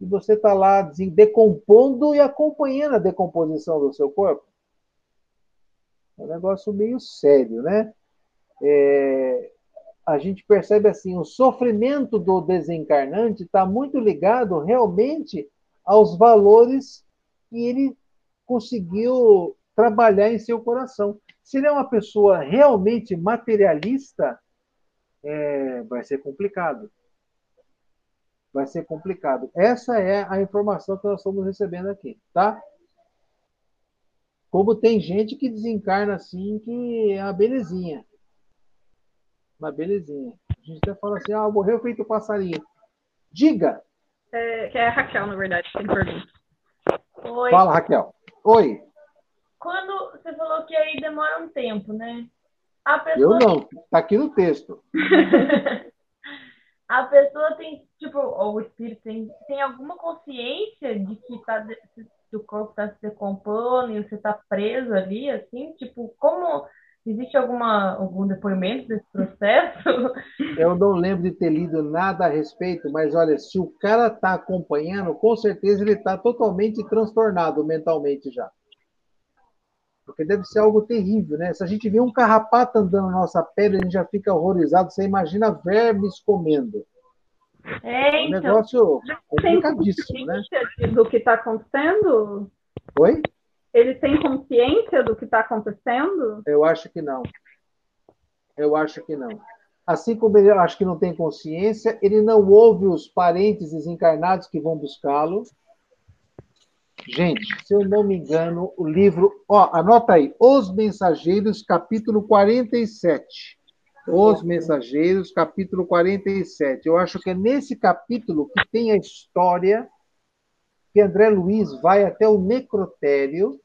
E você está lá decompondo e acompanhando a decomposição do seu corpo. É um negócio meio sério, né? É, a gente percebe assim, o sofrimento do desencarnante está muito ligado realmente aos valores que ele conseguiu trabalhar em seu coração. Se ele é uma pessoa realmente materialista, é, vai ser complicado. Vai ser complicado. Essa é a informação que nós estamos recebendo aqui, tá? Como tem gente que desencarna assim, que é uma belezinha. Mas belezinha. A gente até fala assim, ah, morreu feito passarinho. Diga! É, que é a Raquel, na verdade, tem pergunta. Oi. Fala, Raquel. Oi. Quando você falou que aí demora um tempo, né? A pessoa... Eu não, tá aqui no texto. a pessoa tem, tipo, ou o espírito tem, tem alguma consciência de que tá, o corpo está se decompondo e você está preso ali, assim? Tipo, como Existe alguma, algum depoimento desse processo? Eu não lembro de ter lido nada a respeito, mas olha, se o cara está acompanhando, com certeza ele está totalmente transtornado mentalmente já. Porque deve ser algo terrível, né? Se a gente vê um carrapato andando na nossa pele, a gente já fica horrorizado. Você imagina vermes comendo. É, É um então. negócio Tem complicadíssimo, né? do que está acontecendo? Oi? Ele tem consciência do que está acontecendo? Eu acho que não. Eu acho que não. Assim como ele acho que não tem consciência, ele não ouve os parentes desencarnados que vão buscá-lo. Gente, se eu não me engano, o livro. Ó, anota aí: Os Mensageiros, capítulo 47. Os Mensageiros, capítulo 47. Eu acho que é nesse capítulo que tem a história que André Luiz vai até o necrotério,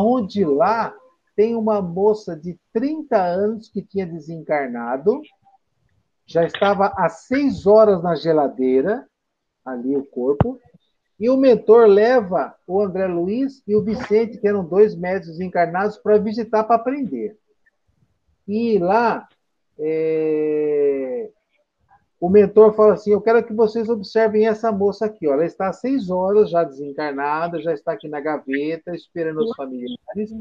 onde lá tem uma moça de 30 anos que tinha desencarnado, já estava há seis horas na geladeira, ali o corpo, e o mentor leva o André Luiz e o Vicente, que eram dois médicos encarnados, para visitar, para aprender. E lá, é, o mentor fala assim: Eu quero que vocês observem essa moça aqui. Ó. Ela está há seis horas já desencarnada, já está aqui na gaveta, esperando os familiares.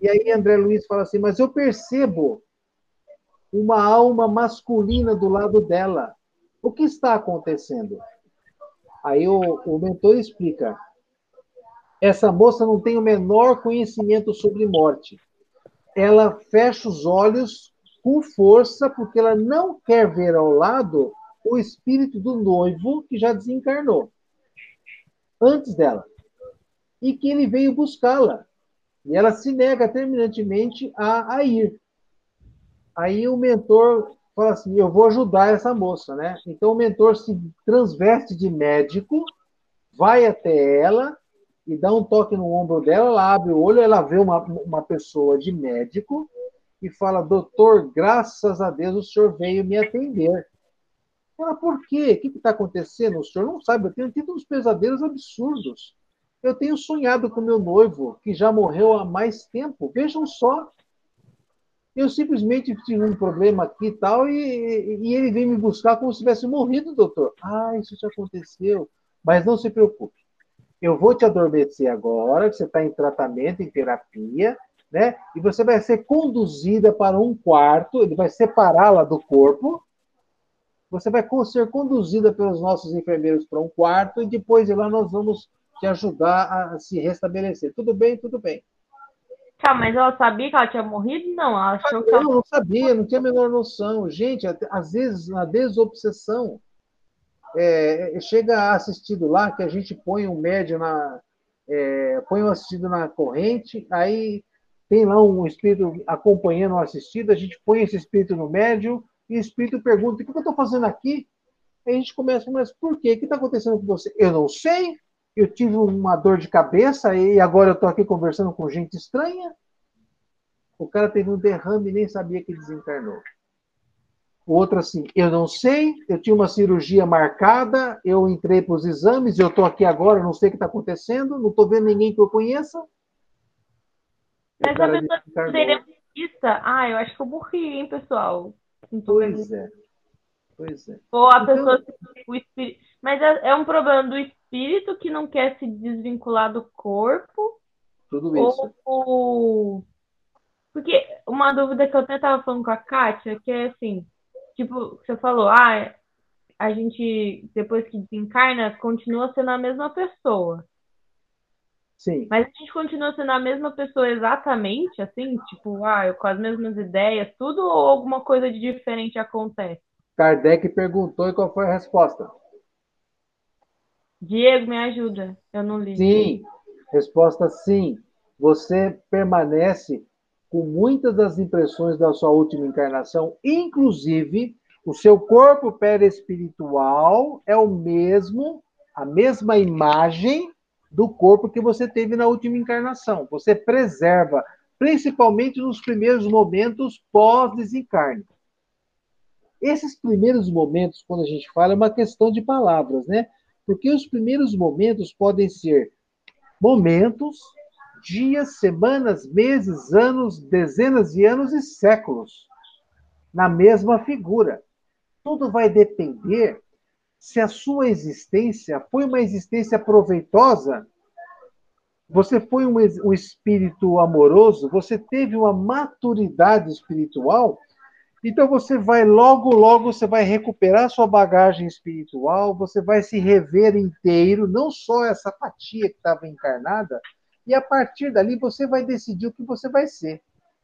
E aí André Luiz fala assim: Mas eu percebo uma alma masculina do lado dela. O que está acontecendo? Aí o, o mentor explica: essa moça não tem o menor conhecimento sobre morte. Ela fecha os olhos com força porque ela não quer ver ao lado o espírito do noivo que já desencarnou antes dela e que ele veio buscá-la. E ela se nega terminantemente a, a ir. Aí o mentor fala assim: Eu vou ajudar essa moça, né? Então o mentor se transveste de médico, vai até ela e dá um toque no ombro dela, ela abre o olho, ela vê uma, uma pessoa de médico e fala: Doutor, graças a Deus o senhor veio me atender. Ela, por quê? O que está acontecendo? O senhor não sabe, eu tenho tido uns pesadelos absurdos. Eu tenho sonhado com meu noivo, que já morreu há mais tempo. Vejam só. Eu simplesmente tive um problema aqui e tal, e, e ele veio me buscar como se tivesse morrido, doutor. Ah, isso já aconteceu. Mas não se preocupe. Eu vou te adormecer agora, que você está em tratamento, em terapia, né? E você vai ser conduzida para um quarto, ele vai separá-la do corpo. Você vai ser conduzida pelos nossos enfermeiros para um quarto, e depois de lá nós vamos te ajudar a se restabelecer. Tudo bem? Tudo bem. Tá, mas ela sabia que ela tinha morrido? Não, ela achou que ela... não sabia, não tinha a menor noção. Gente, às vezes, na desobsessão, é, é, chega a assistido lá, que a gente põe um médio na. é, põe um assistido na corrente, aí tem lá um espírito acompanhando o assistido, a gente põe esse espírito no médium, e o espírito pergunta: o que eu estou fazendo aqui? Aí a gente começa, mas por quê? O que está acontecendo com você? Eu não sei. Eu tive uma dor de cabeça e agora eu estou aqui conversando com gente estranha. O cara teve um derrame e nem sabia que desencarnou. O outro assim, eu não sei, eu tinha uma cirurgia marcada, eu entrei para os exames, eu estou aqui agora, não sei o que está acontecendo, não estou vendo ninguém que eu conheça. Mas a pessoa seria autista. Ah, eu acho que eu morri, hein, pessoal. Pois é. Pois é. Ou a Então- pessoa o espírito. Mas é, é um problema do espírito que não quer se desvincular do corpo, Tudo isso. ou porque uma dúvida que eu até estava falando com a Kátia, que é assim, tipo, você falou, ah, a gente, depois que desencarna, continua sendo a mesma pessoa. Sim. Mas a gente continua sendo a mesma pessoa exatamente, assim, tipo, ah, eu com as mesmas ideias, tudo, ou alguma coisa de diferente acontece? Kardec perguntou e qual foi a resposta? Diego, me ajuda. Eu não li. Sim. Resposta sim. Você permanece com muitas das impressões da sua última encarnação, inclusive o seu corpo perispiritual é o mesmo, a mesma imagem do corpo que você teve na última encarnação. Você preserva, principalmente nos primeiros momentos pós-desencarne. Esses primeiros momentos, quando a gente fala, é uma questão de palavras, né? Porque os primeiros momentos podem ser momentos, dias, semanas, meses, anos, dezenas de anos e séculos na mesma figura. Tudo vai depender se a sua existência foi uma existência proveitosa você foi um, um espírito amoroso, você teve uma maturidade espiritual, então você vai logo, logo, você vai recuperar sua bagagem espiritual, você vai se rever inteiro, não só essa fatia que estava encarnada, e a partir dali você vai decidir o que você vai ser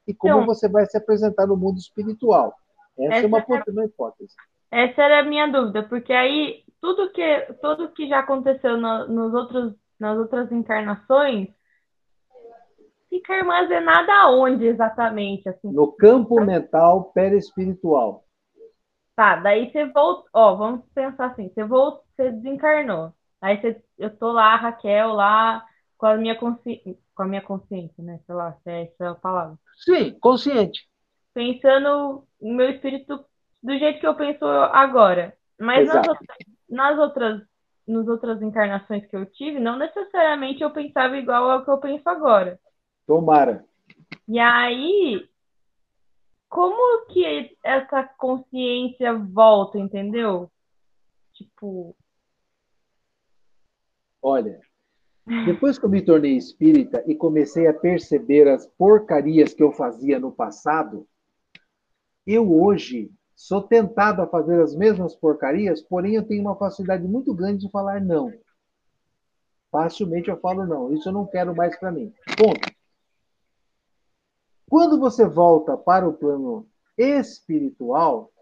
e como Então- você vai se apresentar no mundo espiritual. Essa, é Essa uma, é- uma hipótese. Essa era a minha dúvida, porque aí tudo que, tudo que já aconteceu no- nos outros, nas outras encarnações fica armazenado aonde exatamente, assim? No campo mental perispiritual. Tá, daí você volta, ó, vamos pensar assim, você volta, você desencarnou. Aí você, eu tô lá, Raquel, lá com a minha consciência, com a minha consciência, né? Sei lá, se é essa a palavra. Sim, consciente. Pensando o meu espírito do jeito que eu penso agora. Mas nas outras, nas outras, nas outras encarnações que eu tive, não necessariamente eu pensava igual ao que eu penso agora. Tomara. E aí, como que essa consciência volta, entendeu? Tipo, Olha, depois que eu me tornei espírita e comecei a perceber as porcarias que eu fazia no passado, eu hoje sou tentado a fazer as mesmas porcarias, porém eu tenho uma facilidade muito grande de falar não. Facilmente eu falo não, isso eu não quero mais para mim. Ponto. Quando você volta para o plano espiritual,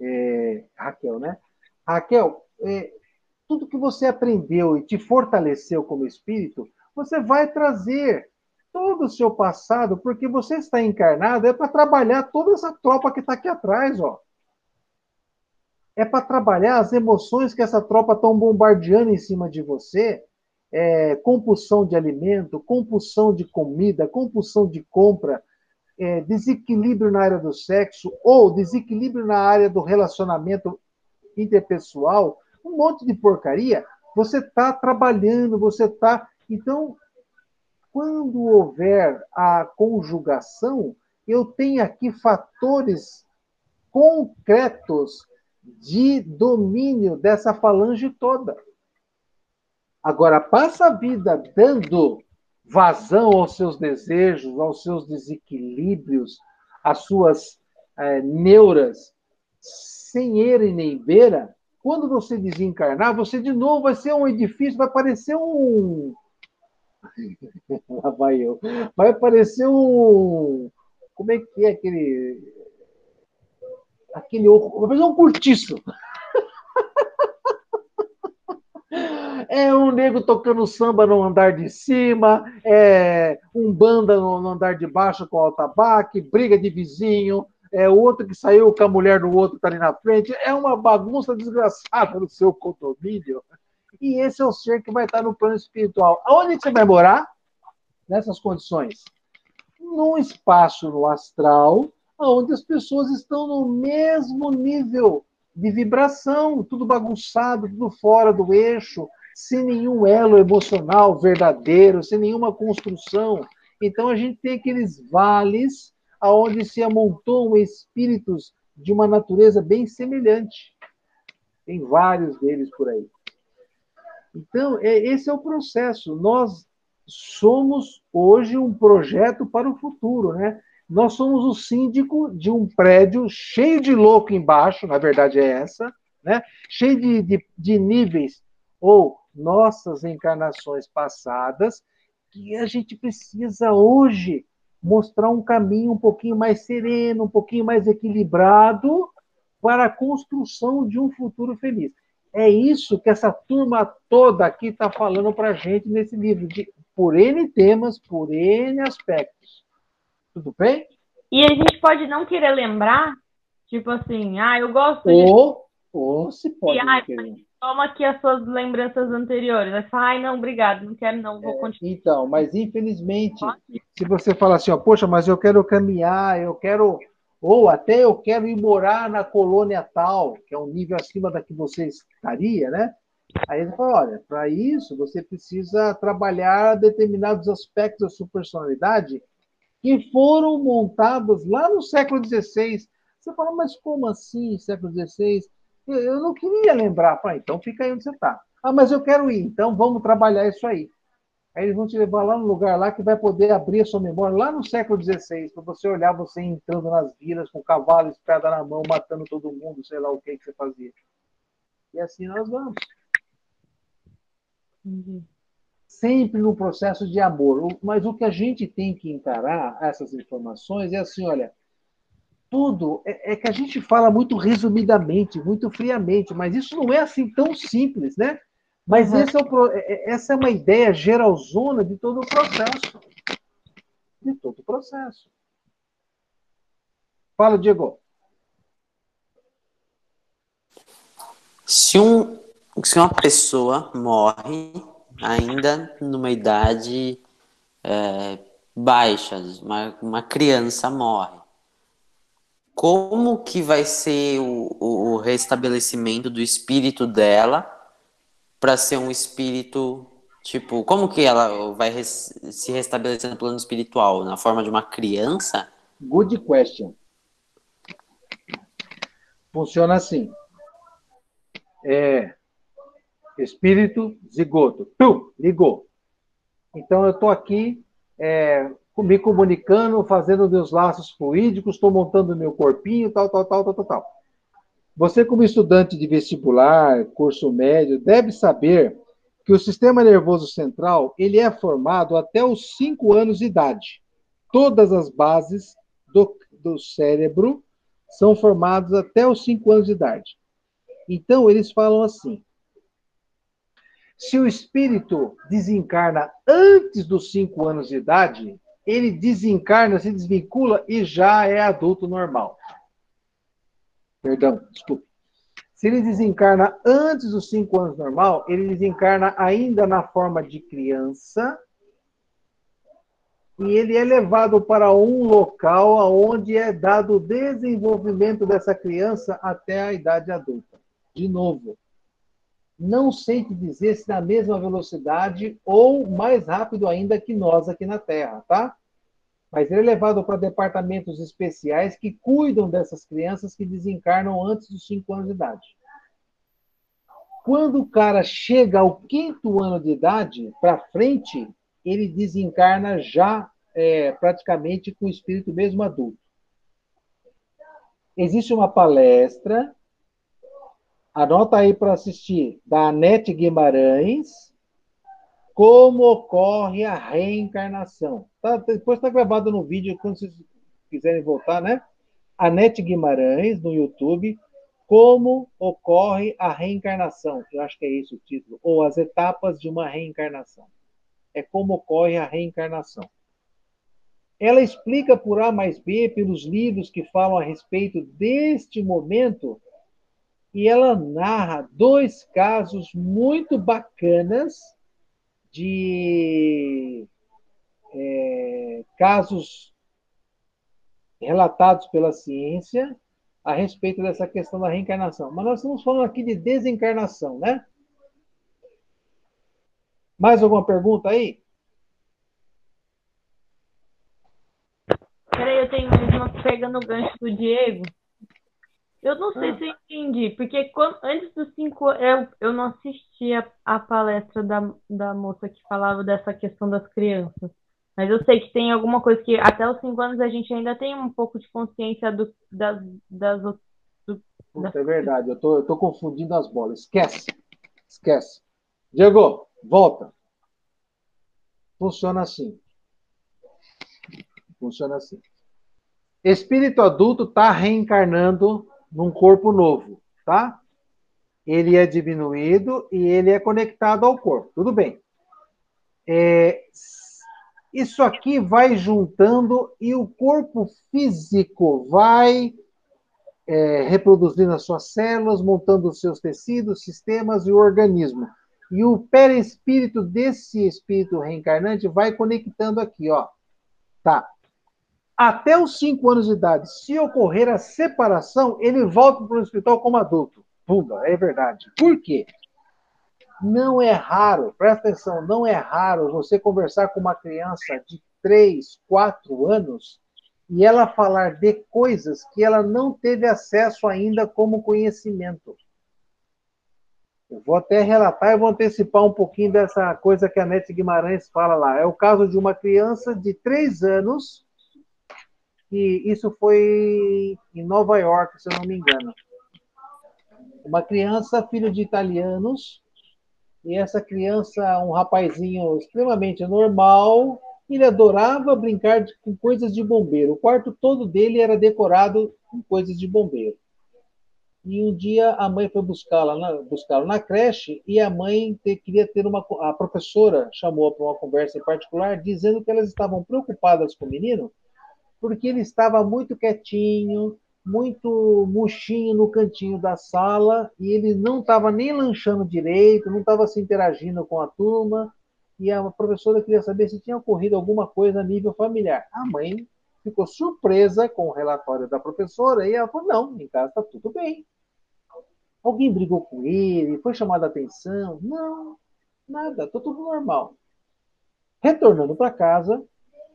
é, Raquel, né? Raquel, é, tudo que você aprendeu e te fortaleceu como espírito, você vai trazer todo o seu passado, porque você está encarnado, é para trabalhar toda essa tropa que está aqui atrás, ó. É para trabalhar as emoções que essa tropa estão bombardeando em cima de você, é, compulsão de alimento, compulsão de comida, compulsão de compra, é, desequilíbrio na área do sexo ou desequilíbrio na área do relacionamento interpessoal, um monte de porcaria, você está trabalhando, você está. Então, quando houver a conjugação, eu tenho aqui fatores concretos de domínio dessa falange toda. Agora, passa a vida dando vazão aos seus desejos, aos seus desequilíbrios, às suas é, neuras, sem eira e nem beira, quando você desencarnar, você de novo vai ser um edifício, vai parecer um. Lá vai eu. Vai parecer um. Como é que é aquele. Aquele. Vai parecer um cortiço. É um nego tocando samba no andar de cima, é um banda no andar de baixo com altabaque, briga de vizinho, é outro que saiu com a mulher do outro que está ali na frente. É uma bagunça desgraçada no seu condomínio. E esse é o ser que vai estar no plano espiritual. Aonde você vai morar? Nessas condições. Num espaço no astral, onde as pessoas estão no mesmo nível de vibração, tudo bagunçado, tudo fora do eixo, sem nenhum elo emocional verdadeiro, sem nenhuma construção. Então a gente tem aqueles vales aonde se amontoam espíritos de uma natureza bem semelhante. Tem vários deles por aí. Então, é, esse é o processo. Nós somos hoje um projeto para o futuro, né? Nós somos o síndico de um prédio cheio de louco embaixo, na verdade é essa, né? cheio de, de, de níveis ou nossas encarnações passadas, que a gente precisa hoje mostrar um caminho um pouquinho mais sereno, um pouquinho mais equilibrado para a construção de um futuro feliz. É isso que essa turma toda aqui está falando para a gente nesse livro, de, por N temas, por N aspectos. Tudo bem? E a gente pode não querer lembrar, tipo assim, ah, eu gosto de. Ou, ou se pode. E, querer. Toma aqui as suas lembranças anteriores. Aí fala, ai, não, obrigado, não quero, não, vou continuar. Então, mas infelizmente, se você fala assim, ó, poxa, mas eu quero caminhar, eu quero, ou até eu quero ir morar na colônia tal, que é um nível acima da que você estaria, né? Aí ele fala, olha, para isso você precisa trabalhar determinados aspectos da sua personalidade que foram montados lá no século XVI. Você fala, mas como assim, século XVI? Eu, não queria lembrar. Fala, então fica aí onde você está. Ah, mas eu quero ir, então vamos trabalhar isso aí. Aí eles vão te levar lá no lugar lá que vai poder abrir a sua memória, lá no século XVI, para você olhar você entrando nas vilas com cavalo, espada na mão, matando todo mundo, sei lá o que, que você fazia. E assim nós vamos. Sempre no processo de amor. Mas o que a gente tem que encarar essas informações é assim, olha, tudo é, é que a gente fala muito resumidamente, muito friamente, mas isso não é assim tão simples, né? Mas Uhum. esse é o é- é- essa é uma ideia geralzona de todo o processo. De todo o processo. Fala, Diego. Se, um, se uma pessoa morre ainda numa idade é, baixa, uma, uma criança morre, como que vai ser o, o, o restabelecimento do espírito dela para ser um espírito, tipo, como que ela vai res- se restabelecer no plano espiritual? Na forma de uma criança? Good question. Funciona assim. É, espírito zigoto. Tum, ligou. Então eu estou aqui é, me comunicando, fazendo meus laços fluídicos, estou montando meu corpinho, tal, tal, tal, tal, tal. Você, como estudante de vestibular, curso médio, deve saber que o sistema nervoso central ele é formado até os 5 anos de idade. Todas as bases do, do cérebro são formadas até os 5 anos de idade. Então, eles falam assim: se o espírito desencarna antes dos 5 anos de idade, ele desencarna, se desvincula e já é adulto normal. Perdão, desculpe. Se ele desencarna antes dos 5 anos normal, ele desencarna ainda na forma de criança e ele é levado para um local onde é dado o desenvolvimento dessa criança até a idade adulta. De novo, não sei te dizer se na mesma velocidade ou mais rápido ainda que nós aqui na Terra, tá? Mas ele é levado para departamentos especiais que cuidam dessas crianças que desencarnam antes dos 5 anos de idade. Quando o cara chega ao quinto ano de idade para frente, ele desencarna já é, praticamente com o espírito mesmo adulto. Existe uma palestra, anota aí para assistir, da Anete Guimarães, como ocorre a reencarnação. Tá, depois está gravado no vídeo, quando vocês quiserem voltar, né? Anete Guimarães, no YouTube, como ocorre a reencarnação. Eu acho que é esse o título. Ou as etapas de uma reencarnação. É como ocorre a reencarnação. Ela explica por A mais B, pelos livros que falam a respeito deste momento, e ela narra dois casos muito bacanas de é, casos relatados pela ciência a respeito dessa questão da reencarnação. Mas nós estamos falando aqui de desencarnação, né? Mais alguma pergunta aí? Peraí, eu tenho uma pegando o gancho do Diego. Eu não sei Ah. se eu entendi, porque quando, antes dos cinco eu, eu não assisti a, palestra da, da moça que falava dessa questão das crianças. Mas eu sei que tem alguma coisa que até os cinco anos a gente ainda tem um pouco de consciência do, das, das outras. Puta, é verdade, eu tô, eu tô confundindo as bolas. Esquece. Esquece. Diego, volta. Funciona assim. Funciona assim. Espírito adulto está reencarnando num corpo novo, tá? Ele é diminuído e ele é conectado ao corpo. Tudo bem. É, isso aqui vai juntando e o corpo físico vai é, reproduzindo as suas células, montando os seus tecidos, sistemas e o organismo. E o perispírito desse espírito reencarnante vai conectando aqui, ó. Tá. Até os 5 anos de idade, se ocorrer a separação, ele volta para o hospital como adulto. Pumba, é verdade. Por quê? Não é raro, presta atenção, não é raro você conversar com uma criança de 3, 4 anos e ela falar de coisas que ela não teve acesso ainda como conhecimento. Eu vou até relatar e vou antecipar um pouquinho dessa coisa que a Nete Guimarães fala lá. É o caso de uma criança de três anos, e isso foi em Nova York, se eu não me engano. Uma criança, filho de italianos, e essa criança, um rapazinho extremamente normal, ele adorava brincar de, com coisas de bombeiro. O quarto todo dele era decorado com coisas de bombeiro. E um dia a mãe foi buscá-la na, buscá na creche e a mãe te, queria ter uma. A professora chamou para uma conversa em particular, dizendo que elas estavam preocupadas com o menino, porque ele estava muito quietinho, muito murchinho no cantinho da sala e ele não estava nem lanchando direito, não estava se interagindo com a turma e a professora queria saber se tinha ocorrido alguma coisa a nível familiar. A mãe ficou surpresa com o relatório da professora e ela falou: não, em casa está tudo bem. Alguém brigou com ele? Foi chamada a atenção? Não, nada, está tudo normal. Retornando para casa,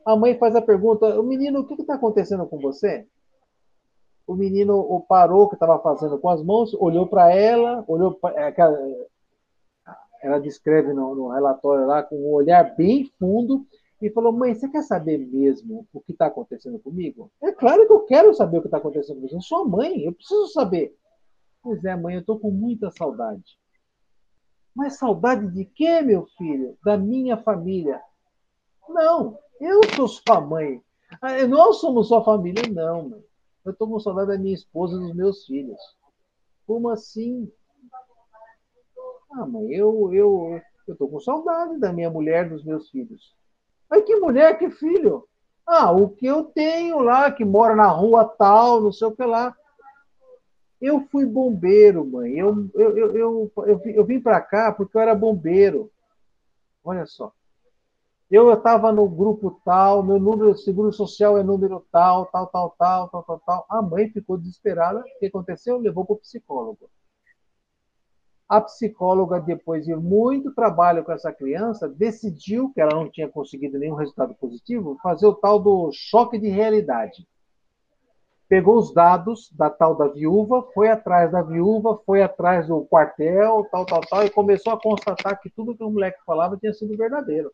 a mãe faz a pergunta: o menino, o que está acontecendo com você? o menino parou o que estava fazendo com as mãos, olhou para ela, olhou pra, é, ela descreve no, no, relatório lá com um olhar bem fundo e falou: Mãe, você quer saber mesmo o que está acontecendo comigo? É claro que eu quero saber o que está acontecendo comigo. Eu sou a mãe, eu preciso saber. Pois é, mãe, eu estou com muita saudade. Mas saudade de quê, meu filho? Da minha família. Não, eu sou sua mãe. Ah, nós somos sua família, não, mãe. Eu estou com saudade da minha esposa e dos meus filhos. Como assim? Ah, mãe, eu eu eu com saudade da minha mulher, dos meus filhos. Mas que mulher, que filho? Ah, o que eu tenho lá, que mora na rua tal, não sei o que lá. Eu fui bombeiro, mãe. Eu, eu, eu, eu, eu, eu vim para cá porque eu era bombeiro. Olha só eu estava no grupo tal, meu número de seguro social é número tal, tal, tal, tal, tal, tal, tal. A mãe ficou desesperada. O que aconteceu? Levou para o psicólogo. A psicóloga, depois de muito trabalho com essa criança, decidiu que ela não tinha conseguido nenhum resultado positivo, fazer o tal do choque de realidade. Pegou os dados da tal da viúva, foi atrás da viúva, foi atrás do quartel, tal, tal, tal, e começou a constatar que tudo que o moleque falava tinha sido verdadeiro.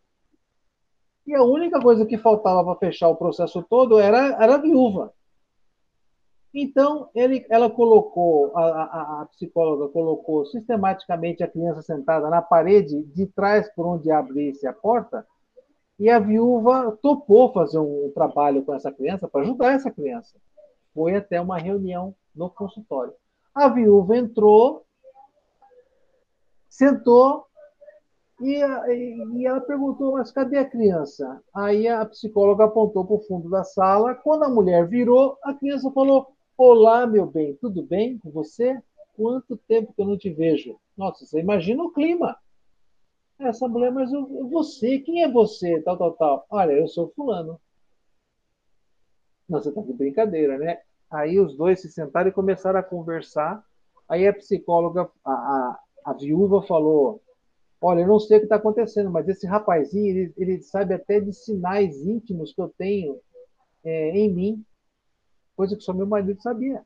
E a única coisa que faltava para fechar o processo todo era, era a viúva. Então, ele, ela colocou, a, a, a, psicóloga colocou sistematicamente a criança sentada na parede de trás por onde abrisse a porta, e a viúva topou fazer um, um trabalho com essa criança para ajudar essa criança. Foi até uma reunião no consultório. A viúva entrou, sentou, e, e, ela perguntou, mas cadê a criança? Aí a psicóloga apontou para o fundo da sala. Quando a mulher virou, a criança falou: Olá, meu bem, tudo bem com você? Quanto tempo que eu não te vejo? Nossa, você imagina o clima. Essa mulher, mas eu, você, quem é você? Tal, tal, tal. Olha, eu sou fulano. Você está de brincadeira, né? Aí os dois se sentaram e começaram a conversar. Aí a psicóloga, a, a, a viúva falou: Olha, eu não sei o que está acontecendo, mas esse rapazinho, ele, ele, sabe até de sinais íntimos que eu tenho é, em mim, coisa que só meu marido sabia.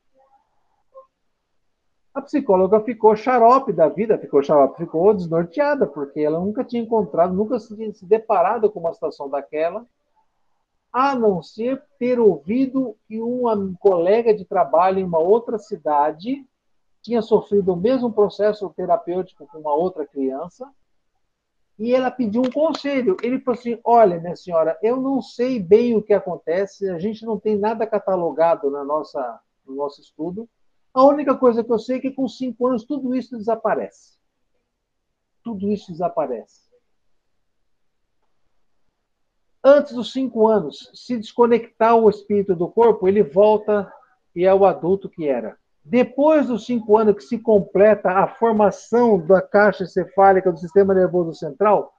A psicóloga ficou xarope da vida, ficou xarope, ficou desnorteada, porque ela nunca tinha encontrado, nunca se se deparado com uma situação daquela, a não ser ter ouvido que um colega de trabalho em uma outra cidade tinha sofrido o mesmo processo terapêutico com uma outra criança e ela pediu um conselho. Ele falou assim: Olha, minha senhora, eu não sei bem o que acontece, a gente não tem nada catalogado na nossa, no nosso estudo. A única coisa que eu sei é que com cinco anos tudo isso desaparece. Tudo isso desaparece. Antes dos cinco anos, se desconectar o espírito do corpo, ele volta e é o adulto que era. Depois dos cinco anos que se completa a formação da caixa cefálica do sistema nervoso central,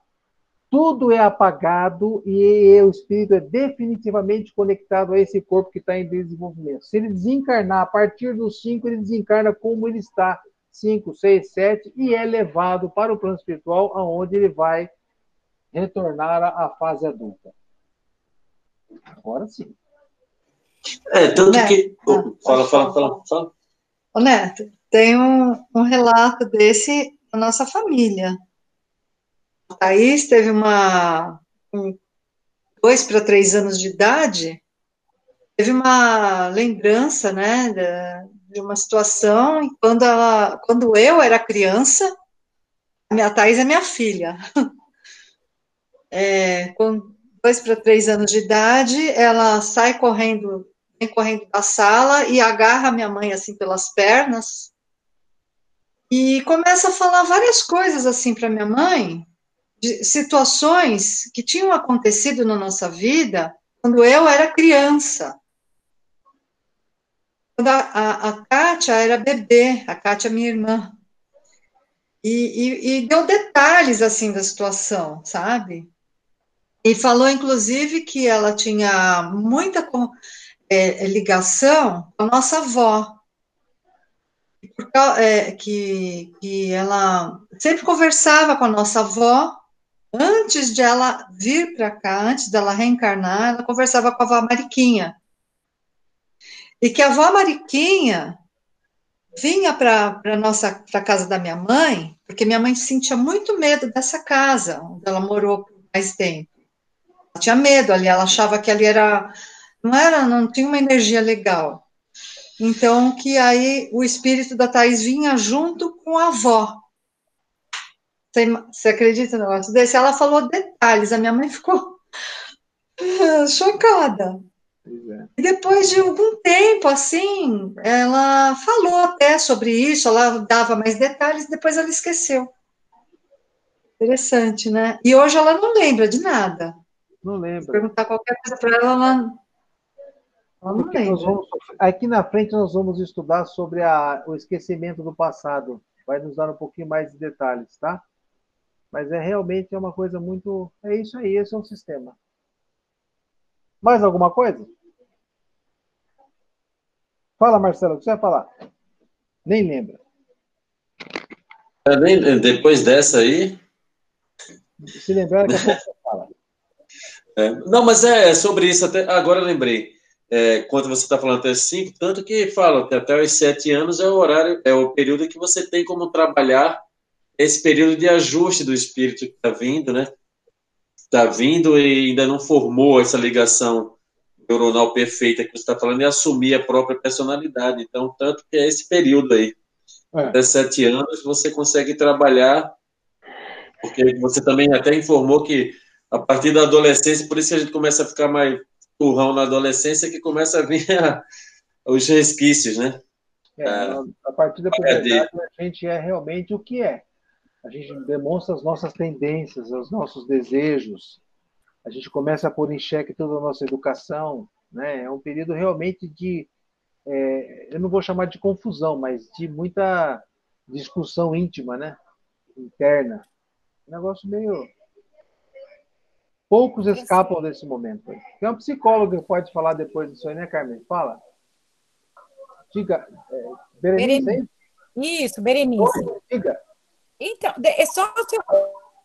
tudo é apagado e o espírito é definitivamente conectado a esse corpo que está em desenvolvimento. Se ele desencarnar a partir dos cinco, ele desencarna como ele está, cinco, seis, sete, e é levado para o plano espiritual, aonde ele vai retornar à fase adulta. Agora sim. É, tanto que. Oh, fala, fala, fala, fala. Ô Neto, tem um, um relato desse da nossa família. A Thaís teve uma, com dois para três anos de idade, teve uma lembrança, né, de, uma situação, quando, ela, quando eu era criança, a minha Thaís é minha filha, é, com dois para três anos de idade, ela sai correndo, vem correndo da sala e agarra minha mãe assim pelas pernas e começa a falar várias coisas assim para minha mãe, de situações que tinham acontecido na nossa vida quando eu era criança. Quando a, a, a Kátia era bebê, a Kátia, minha irmã. E, e, e, deu detalhes, assim, da situação, sabe? E falou, inclusive, que ela tinha muita é, ligação com a nossa avó, é, que, que ela sempre conversava com a nossa avó, antes de ela vir para cá, antes dela reencarnar, ela conversava com a avó Mariquinha. E que a avó Mariquinha vinha para a casa da minha mãe, porque minha mãe sentia muito medo dessa casa, onde ela morou por mais tempo tinha medo ali, ela achava que ali era não era, não tinha uma energia legal. Então que aí o espírito da Thais vinha junto com a avó. Você, você acredita no negócio desse? Ela falou detalhes, a minha mãe ficou chocada. É. E depois de algum tempo, assim, ela falou até sobre isso, ela dava mais detalhes, depois ela esqueceu. Interessante, né? E hoje ela não lembra de nada. Não lembro. perguntar qualquer coisa para ela, ela, lembra. Vamos, aqui na frente nós vamos estudar sobre a, o esquecimento do passado. Vai nos dar um pouquinho mais de detalhes, tá? Mas é realmente é uma coisa muito. É isso aí, esse é um sistema. Mais alguma coisa? Fala, Marcelo, o que você vai falar? Nem lembra. Depois dessa aí. Se lembrar, daqui a pouco você fala. É, não, mas é, é sobre isso até. Agora eu lembrei. É, quando você está falando até 5, tanto que fala que até os 7 anos é o horário, é o período que você tem como trabalhar esse período de ajuste do espírito que está vindo, né? Está vindo e ainda não formou essa ligação neuronal perfeita que você está falando e assumir a própria personalidade. Então, tanto que é esse período aí. É. Até sete anos você consegue trabalhar, porque você também até informou que a partir da adolescência, por isso que a gente começa a ficar mais turrão na adolescência, que começa a vir a, os resquícios, né? É, a partir da puberdade, a gente é realmente o que é. A gente demonstra as nossas tendências, os nossos desejos. A gente começa a pôr em xeque toda a nossa educação. Né? É um período realmente de, é, eu não vou chamar de confusão, mas de muita discussão íntima, né? interna. Um negócio meio Poucos escapam desse momento. Tem um psicólogo que pode falar depois disso aí, né, Carmen? Fala. Diga. É, Berenice, Berenice. Isso, Berenice. Diga. Então, é só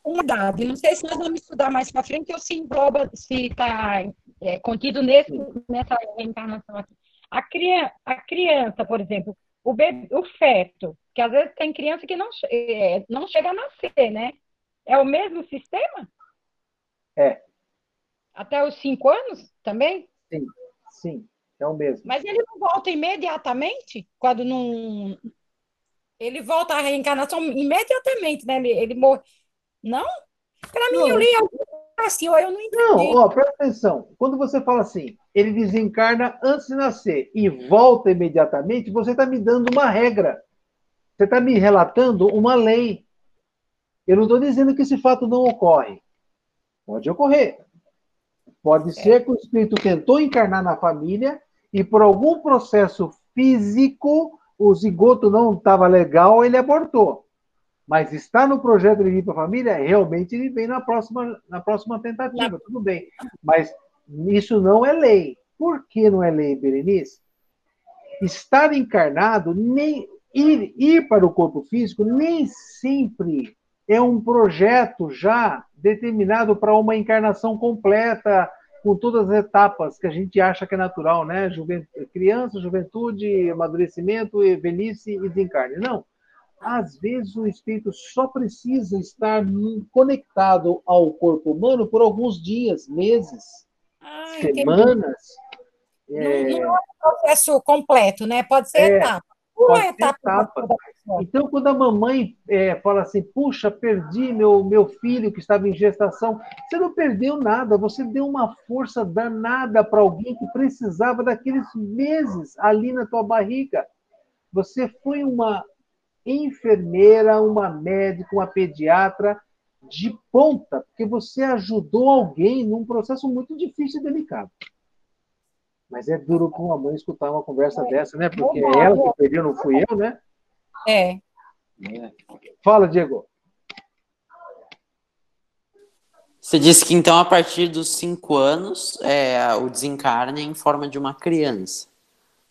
um dado. Não sei se nós vamos estudar mais para frente ou se engloba, se está é, contido nesse, nessa reencarnação aqui. A criança, a criança, por exemplo, o, bebê, o feto, que às vezes tem criança que não, é, não chega a nascer, né? É o mesmo sistema? É. Até os cinco anos também? Sim, sim, é o mesmo. Mas ele não volta imediatamente? Quando não. Ele volta à reencarnação imediatamente, né? Ele, ele morre. Não? Para mim, eu li assim, eu não entendi. Não, ó, presta atenção. Quando você fala assim, ele desencarna antes de nascer e volta imediatamente, você está me dando uma regra. Você está me relatando uma lei. Eu não estou dizendo que esse fato não ocorre. Pode ocorrer. Pode ser que o espírito tentou encarnar na família e por algum processo físico o zigoto não estava legal, ele abortou. Mas está no projeto de vir para a família, realmente ele vem na próxima, na próxima tentativa, não. tudo bem. Mas isso não é lei. Por que não é lei, Berenice? Estar encarnado, nem ir, ir para o corpo físico, nem sempre é um projeto já determinado para uma encarnação completa, com todas as etapas que a gente acha que é natural, né? Juventude, criança, juventude, amadurecimento, velhice e desencarne. Não. Às vezes o espírito só precisa estar conectado ao corpo humano por alguns dias, meses, Ah, semanas. Não, É, não é um processo completo, né? Pode ser É, etapa. Uma pode ser etapa. etapa. pessoa. Então, quando a mamãe é, fala assim, puxa, perdi meu, meu filho que estava em gestação, você não perdeu nada, você deu uma força danada para alguém que precisava daqueles meses ali na tua barriga. Você foi uma enfermeira, uma médica, uma pediatra de ponta, porque você ajudou alguém num processo muito difícil e delicado. Mas é duro para uma mãe escutar uma conversa dessa, né? Porque é ela que perdeu, não fui eu, né? É. Fala, Diego. Você disse que então a partir dos cinco anos é, o desencarne é em forma de uma criança.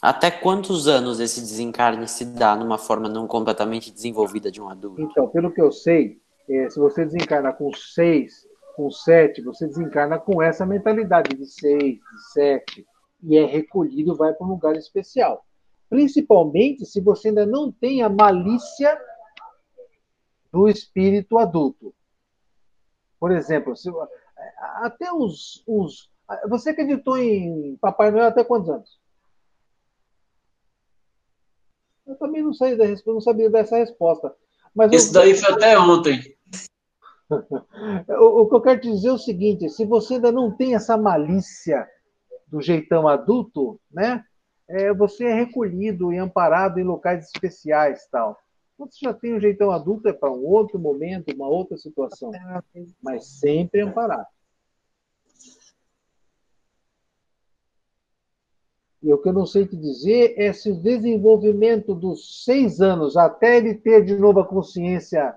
Até quantos anos esse desencarne se dá numa forma não completamente desenvolvida de um adulto? Então, pelo que eu sei, é, se você desencarna com seis, com sete, você desencarna com essa mentalidade de seis, de sete, e é recolhido, vai para um lugar especial. Principalmente se você ainda não tem a malícia do espírito adulto. Por exemplo, se- até os, os. Você acreditou em Papai Noel até quantos anos? Eu também não, sei não sabia dessa resposta. Mas Isso eu- daí foi até ontem. o, o que eu quero te dizer é o seguinte: se você ainda não tem essa malícia do jeitão adulto, né? é, você é recolhido e amparado em locais especiais, tal. Quando você já tem o jeitão adulto, é para um outro momento, uma outra situação, mas sempre amparado. E o que eu não sei te dizer é se o desenvolvimento dos seis anos até ele ter de novo a consciência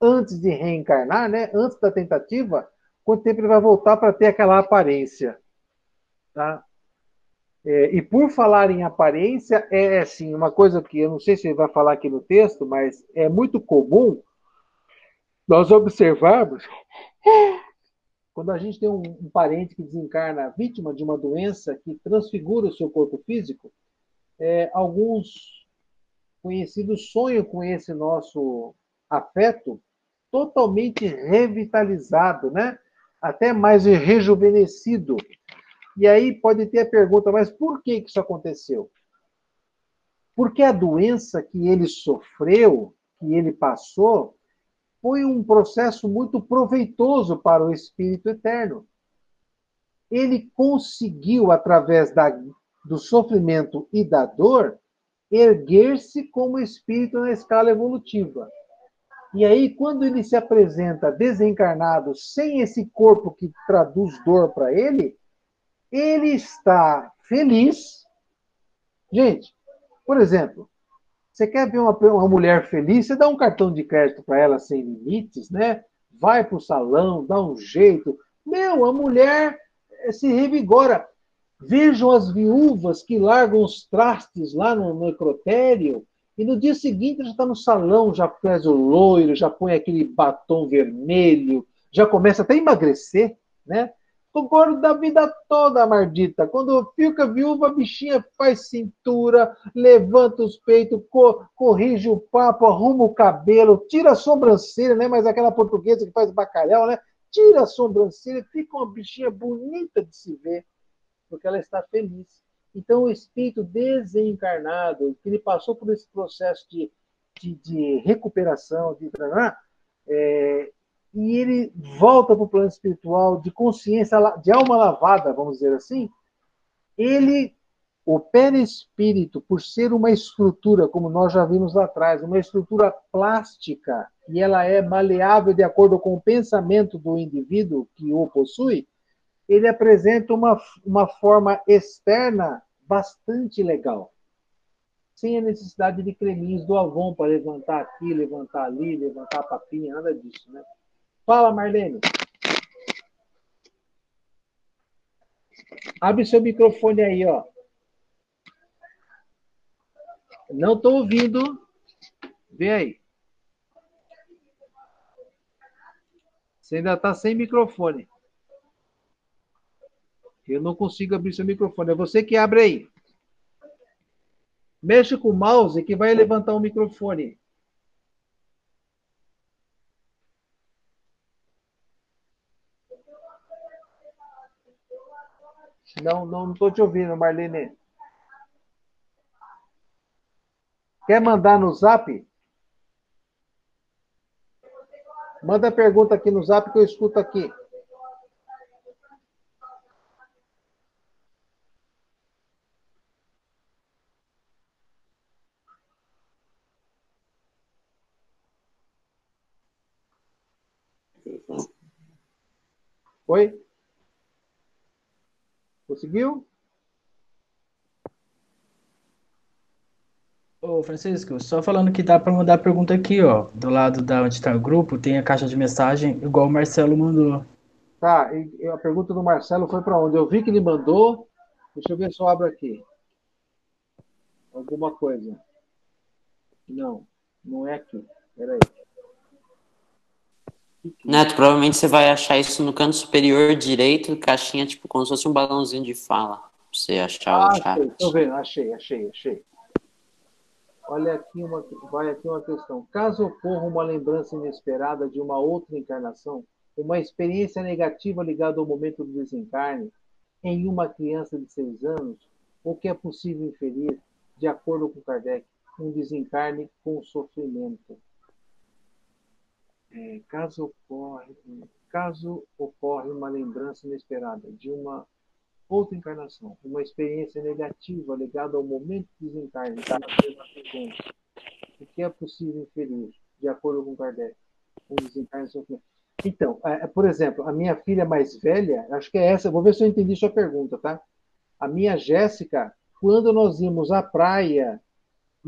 antes de reencarnar, né? Antes da tentativa, quanto tempo ele vai voltar para ter aquela aparência, tá? É, e por falar em aparência, é assim, uma coisa que eu não sei se ele vai falar aqui no texto, mas é muito comum nós observarmos quando a gente tem um, um parente que desencarna vítima de uma doença que transfigura o seu corpo físico, é, alguns conhecidos sonham com esse nosso afeto totalmente revitalizado, né? Até mais rejuvenescido. E aí pode ter a pergunta, mas por que que isso aconteceu? Porque a doença que ele sofreu, que ele passou, foi um processo muito proveitoso para o espírito eterno. Ele conseguiu, através da, do sofrimento e da dor, erguer-se como espírito na escala evolutiva. E aí, quando ele se apresenta desencarnado, sem esse corpo que traduz dor para ele, ele está feliz. Gente, por exemplo, você quer ver uma, uma mulher feliz, você dá um cartão de crédito para ela sem limites, né? Vai para o salão, dá um jeito. Meu, a mulher eh, se revigora. Vejam as viúvas que largam os trastes lá no necrotério e no dia seguinte já está no salão, já faz o loiro, já põe aquele batom vermelho, já começa até a emagrecer, né? O gordo da vida toda, Mardita. Quando fica viúva, a bichinha faz cintura, levanta os peitos, co corrige o papo, arruma o cabelo, tira a sobrancelha, né? Mas aquela portuguesa que faz bacalhau, né? Tira a sobrancelha, fica uma bichinha bonita de se ver, porque ela está feliz. Então, o espírito desencarnado, que ele passou por esse processo de, de, de recuperação, de é, e ele volta para o plano espiritual de consciência, de alma lavada, vamos dizer assim, ele, o perispírito, por ser uma estrutura, como nós já vimos lá atrás, uma estrutura plástica, e ela é maleável de acordo com o pensamento do indivíduo que o possui, ele apresenta uma, uma forma externa bastante legal. Sem a necessidade de creminhos do Avon para levantar aqui, levantar ali, levantar a papinha, nada disso, né? Fala, Marlene. Abre seu microfone aí, ó. Não estou ouvindo. Vê aí. Você ainda está sem microfone. Eu não consigo abrir seu microfone. É você que abre aí. Mexe com o mouse que vai levantar o microfone. Não, não estou te ouvindo, Marlene. Quer mandar no zap? Manda a pergunta aqui no zap que eu escuto aqui. Oi? Conseguiu? Ô, Francisco, só falando que dá para mandar a pergunta aqui, ó. Do lado da onde está o grupo, tem a caixa de mensagem, igual o Marcelo mandou. Tá, e a pergunta do Marcelo foi para onde? Eu vi que ele mandou. Deixa eu ver se eu abro aqui. Alguma coisa. Não, não é aqui. Peraí. Neto, provavelmente você vai achar isso no canto superior direito, caixinha, tipo, como se fosse um balãozinho de fala. Pra você achar Ah, o achei, chat. tô vendo, achei, achei, achei. Olha aqui uma, vai aqui uma questão. Caso ocorra uma lembrança inesperada de uma outra encarnação, uma experiência negativa ligada ao momento do desencarne, em uma criança de seis anos, o que é possível inferir, de acordo com Kardec, um desencarne com sofrimento. É, caso ocorre, caso ocorre uma lembrança inesperada de uma outra encarnação, uma experiência negativa ligada ao momento desencarne, de uma criança de seis anos, o que é possível inferir, de acordo com Kardec, um desencarne sofrimento. Então, é, por exemplo, a minha filha mais velha, acho que é essa, vou ver se eu entendi sua pergunta, tá? A minha Jéssica, quando nós íamos à praia,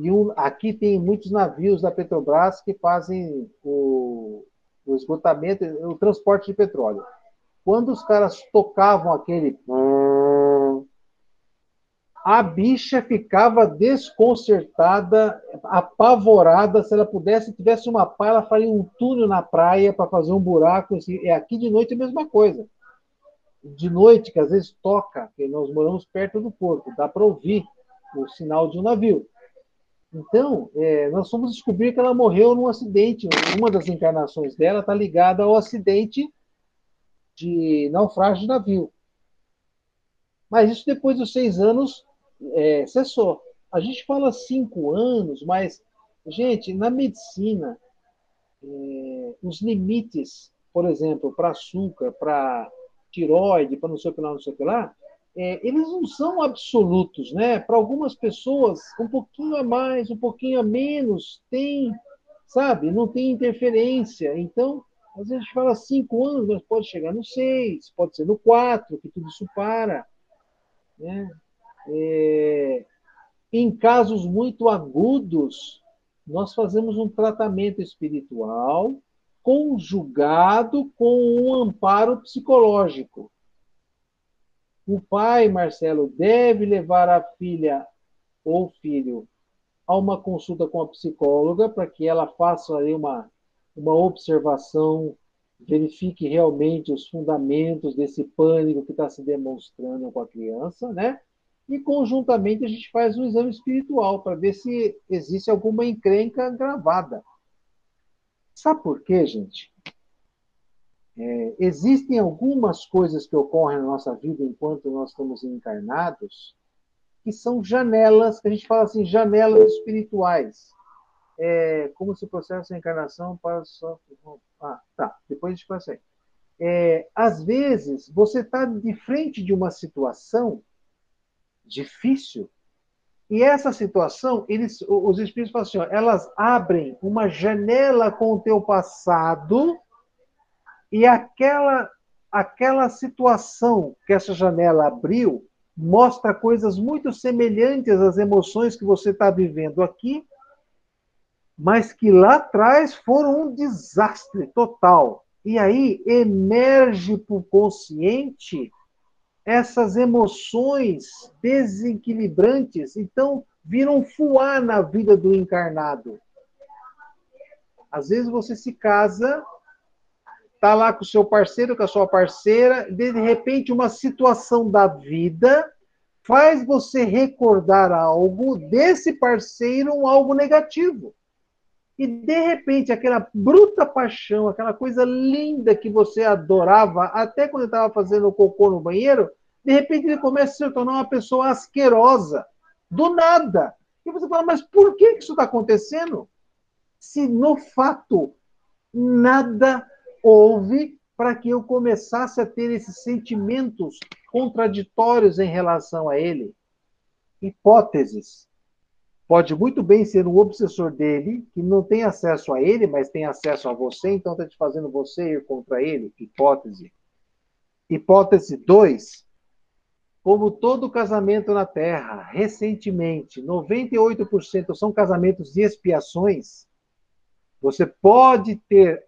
e um, aqui tem muitos navios da Petrobras que fazem o, o esgotamento, o transporte de petróleo. Quando os caras tocavam aquele. A bicha ficava desconcertada, apavorada. Se ela pudesse, tivesse uma pá, ela faria um túnel na praia para fazer um buraco. Assim. É aqui de noite a mesma coisa. De noite, que às vezes toca, porque nós moramos perto do porto, dá para ouvir o sinal de um navio. Então, é, nós fomos descobrir que ela morreu num acidente. Uma das encarnações dela está ligada ao acidente de naufrágio de navio. Mas isso depois dos seis anos é, cessou. A gente fala cinco anos, mas, gente, na medicina, é, os limites, por exemplo, para açúcar, para tiroide, para não sei o que lá, não sei o que lá, é, eles não são absolutos, né? Para algumas pessoas, um pouquinho a mais, um pouquinho a menos, tem, sabe? Não tem interferência. Então, às vezes a gente fala cinco anos, mas pode chegar no seis, pode ser no quatro, que tudo isso para. Né? É, em casos muito agudos, nós fazemos um tratamento espiritual conjugado com um amparo psicológico. O pai, Marcelo, deve levar a filha ou filho a uma consulta com a psicóloga para que ela faça aí uma, uma observação, verifique realmente os fundamentos desse pânico que está se demonstrando com a criança, né? E conjuntamente a gente faz um exame espiritual para ver se existe alguma encrenca gravada. Sabe por quê, gente? É, existem algumas coisas que ocorrem na nossa vida enquanto nós estamos encarnados que são janelas, que a gente fala assim, janelas espirituais. É, como se o processo de encarnação para só. Ah, tá. Depois a gente passa aí. É, às vezes, você está de frente de uma situação difícil e essa situação, eles, os espíritos falam assim, ó, elas abrem uma janela com o teu passado e aquela, aquela situação que essa janela abriu mostra coisas muito semelhantes às emoções que você está vivendo aqui, mas que lá atrás foram um desastre total. E aí emerge para o consciente essas emoções desequilibrantes, então viram fuar na vida do encarnado. Às vezes você se casa, tá lá com o seu parceiro, com a sua parceira, de repente uma situação da vida faz você recordar algo desse parceiro, um algo negativo. E de repente aquela bruta paixão, aquela coisa linda que você adorava até quando estava fazendo cocô no banheiro, De repente ele começa a se tornar uma pessoa asquerosa, do nada. E você fala, mas por que isso está acontecendo? Se no fato nada houve para que eu começasse a ter esses sentimentos contraditórios em relação a ele. Hipóteses. Pode muito bem ser um obsessor dele, que não tem acesso a ele, mas tem acesso a você, então está te fazendo você ir contra ele. Hipótese. Hipótese 2. Como todo casamento na Terra, recentemente, 98% são casamentos de expiações, você pode ter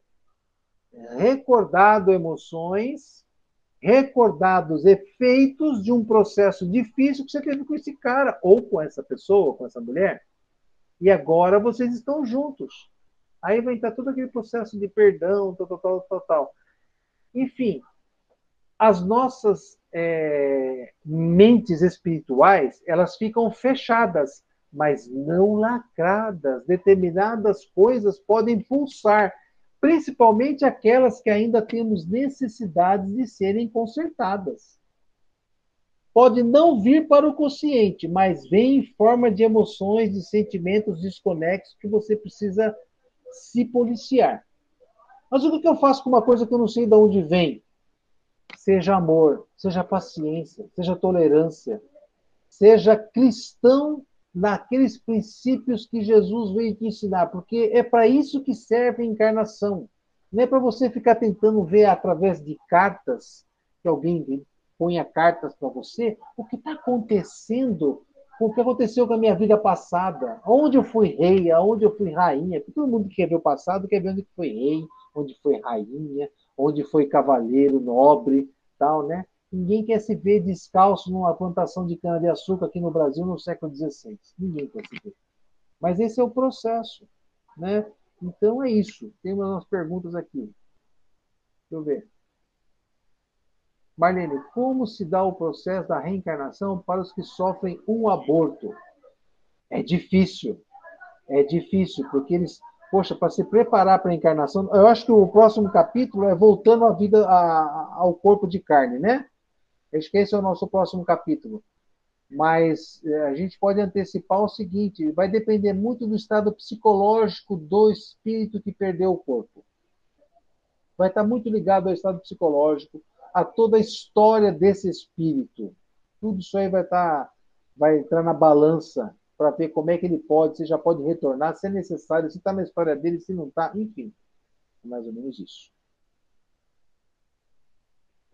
recordado emoções, recordados efeitos de um processo difícil que você teve com esse cara, ou com essa pessoa, com essa mulher, e agora vocês estão juntos. Aí vai entrar todo aquele processo de perdão, tal, tal, tal, tal. Enfim, as nossas é, mentes espirituais, elas ficam fechadas, mas não lacradas. Determinadas coisas podem pulsar principalmente aquelas que ainda temos necessidades de serem consertadas. Pode não vir para o consciente, mas vem em forma de emoções, de sentimentos desconexos que você precisa se policiar. Mas o que eu faço com uma coisa que eu não sei de onde vem? Seja amor, seja paciência, seja tolerância, seja cristão naqueles princípios que Jesus veio te ensinar, porque é para isso que serve a encarnação. Não é para você ficar tentando ver através de cartas, que alguém ponha cartas para você, o que está acontecendo, o que aconteceu com a minha vida passada, onde eu fui rei, aonde eu fui rainha, porque todo mundo que quer ver o passado quer ver onde foi rei, onde foi rainha, onde foi cavaleiro, nobre, tal, né? Ninguém quer se ver descalço numa plantação de cana-de-açúcar aqui no Brasil no século XVI. Ninguém quer se ver. Mas esse é o processo. Né? Então é isso. Tem umas perguntas aqui. Deixa eu ver. Marlene, como se dá o processo da reencarnação para os que sofrem um aborto? É difícil. É difícil, porque eles, poxa, para se preparar para a encarnação, eu acho que o próximo capítulo é voltando à vida, a, ao corpo de carne, né? Acho que esse é o nosso próximo capítulo. Mas é, a gente pode antecipar o seguinte: vai depender muito do estado psicológico do espírito que perdeu o corpo. Vai estar muito ligado ao estado psicológico, a toda a história desse espírito. Tudo isso aí vai estar, vai entrar na balança para ver como é que ele pode, se já pode retornar, se é necessário, se está na história dele, se não está, enfim. É mais ou menos isso.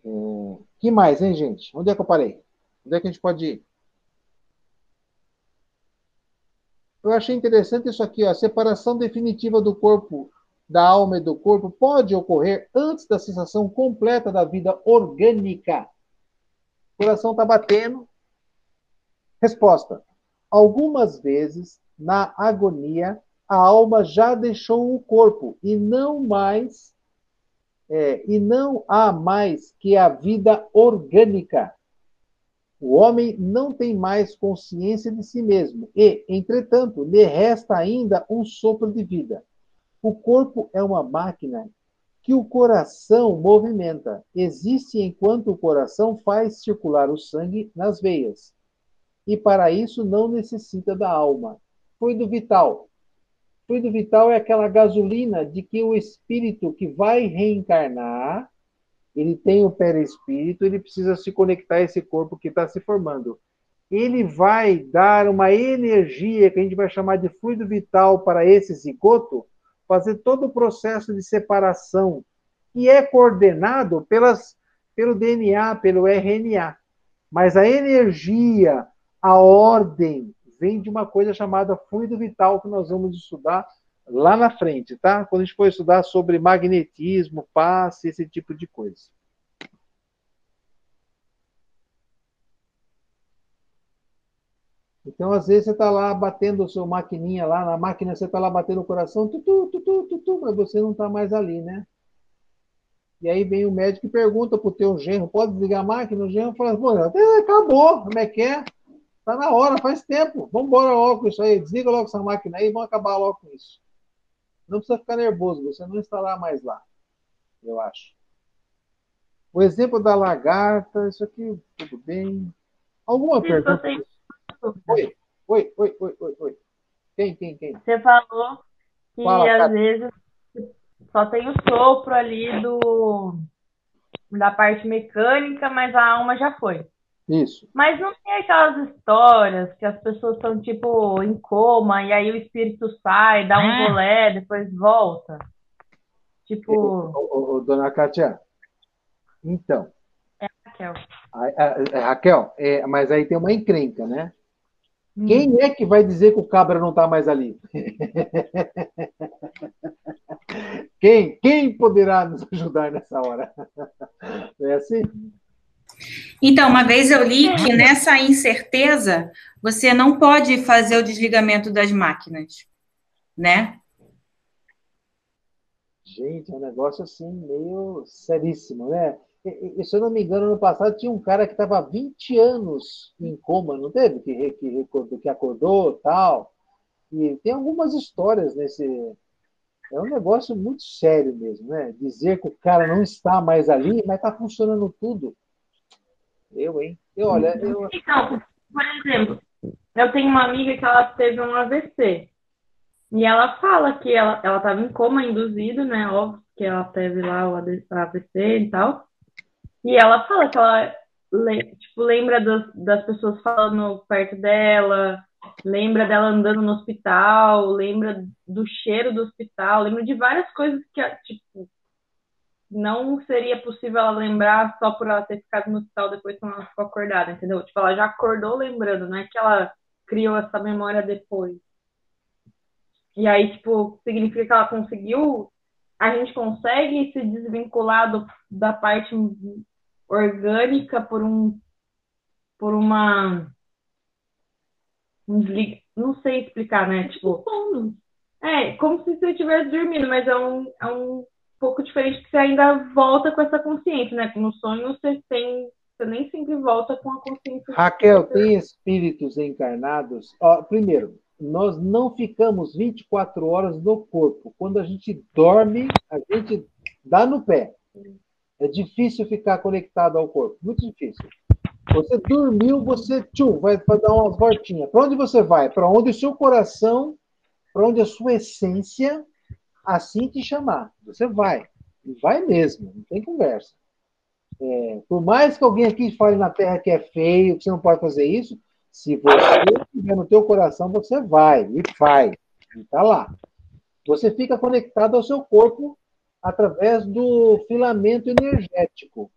É, que mais, hein, gente? Onde é que eu parei? Onde é que a gente pode ir? Eu achei interessante isso aqui, ó, a separação definitiva do corpo, da alma e do corpo pode ocorrer antes da sensação completa da vida orgânica. O coração está batendo. Resposta: Algumas vezes, na agonia, a alma já deixou o corpo e não mais é, e não há mais que a vida orgânica. O homem não tem mais consciência de si mesmo e, entretanto, lhe resta ainda um sopro de vida. O corpo é uma máquina que o coração movimenta. Existe enquanto o coração faz circular o sangue nas veias. E para isso não necessita da alma. Fluido vital. Fluido vital é aquela gasolina de que o espírito que vai reencarnar, ele tem o perispírito, ele precisa se conectar a esse corpo que está se formando. Ele vai dar uma energia que a gente vai chamar de fluido vital para esse zigoto, fazer todo o processo de separação, que é coordenado pelas, pelo DNA, pelo RNA. Mas a energia, a ordem, vem de uma coisa chamada fluido vital que nós vamos estudar lá na frente, tá? Quando a gente for estudar sobre magnetismo, passe, esse tipo de coisa. Então, às vezes, você está lá batendo o seu maquininha lá, na máquina você está lá batendo o coração, tutu, tutu, tutu, mas você não está mais ali, né? E aí vem o médico e pergunta para o teu genro, pode desligar a máquina? O genro fala, pô, acabou, como é que é? Tá na hora, faz tempo. Vamos embora logo com isso aí. Desliga logo essa máquina aí e vamos acabar logo com isso. Não precisa ficar nervoso, você não está lá mais lá. Eu acho. O exemplo da lagarta, isso aqui, tudo bem. Alguma Sim, pergunta? Oi, oi, oi, oi, oi, oi. Quem, quem, quem? Você falou que Fala, às Kátia. vezes só tem o sopro ali do da parte mecânica, mas a alma já foi. Isso. Mas não tem aquelas histórias que as pessoas estão tipo em coma e aí o espírito sai, dá um rolé, depois volta. Tipo, Ô, ô, ô, dona Kátia, então, Raquel. a- a- a- Raquel, é, mas aí tem uma encrenca, né? Hum. Quem é que vai dizer que o cabra não está mais ali? Quem? Quem poderá nos ajudar nessa hora? Não é assim? Então, uma vez eu li que nessa incerteza você não pode fazer o desligamento das máquinas, né? Gente, é um negócio assim meio seríssimo, né? E- e- Se eu não me engano, no passado tinha um cara que estava há 20 anos em coma, não teve? Que, que, recordou, que acordou tal. E tem algumas histórias nesse. É um negócio muito sério mesmo, né? Dizer que o cara não está mais ali, mas está funcionando tudo. Eu, hein? Eu, olha, eu. Então, por exemplo, eu tenho uma amiga que ela teve um AVC. E ela fala que ela ela estava em coma induzido, né? Óbvio que ela teve lá o AVC e tal. E ela fala que ela tipo, lembra das, das pessoas falando perto dela, lembra dela andando no hospital, lembra do cheiro do hospital, lembra de várias coisas que, tipo, não seria possível ela lembrar só por ela ter ficado no hospital depois quando ela ficou acordada, entendeu? Tipo, ela já acordou lembrando, não é que ela criou essa memória depois. E aí, tipo, significa que ela conseguiu. A gente consegue se desvincular do- da parte orgânica por um. por uma. um desliga- Não sei explicar, né? Tipo. É, como se você estivesse dormindo, mas é um, é um pouco diferente que você ainda volta com essa consciência, né? No sonho você tem. Você nem sempre volta com a consciência. Raquel, tem espíritos encarnados. Ó, primeiro, nós não ficamos 24 horas no corpo. Quando a gente dorme, a gente dá no pé. É difícil ficar conectado ao corpo, muito difícil. Você dormiu, você tchum, vai, dar umas voltinhas. Para onde você vai? Para onde o seu coração, para onde a sua essência assim te chamar. Você vai. E vai mesmo, não tem conversa. É, por mais que alguém aqui fale na Terra que é feio, que você não pode fazer isso, se você estiver no teu coração, você vai e faz. E tá lá. Você fica conectado ao seu corpo através do filamento energético.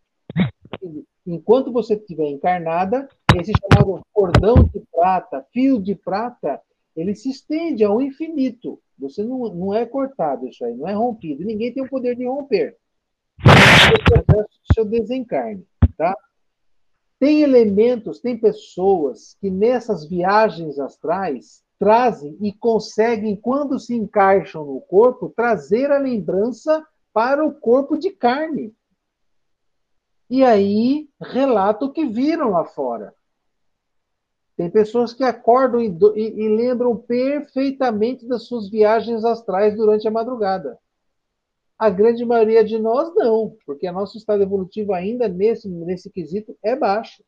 Enquanto você estiver encarnada, esse chamado cordão de prata, fio de prata, ele se estende ao infinito. Você não, não é cortado isso aí, não é rompido. Ninguém tem o poder de romper. É o processo do seu desencarne, tá? Tem elementos, tem pessoas que nessas viagens astrais trazem e conseguem, quando se encaixam no corpo, trazer a lembrança para o corpo de carne. E aí relata o que viram lá fora. Tem pessoas que acordam e, e- e lembram perfeitamente das suas viagens astrais durante a madrugada. A grande maioria de nós não, porque nosso estado evolutivo ainda nesse, nesse quesito é baixo.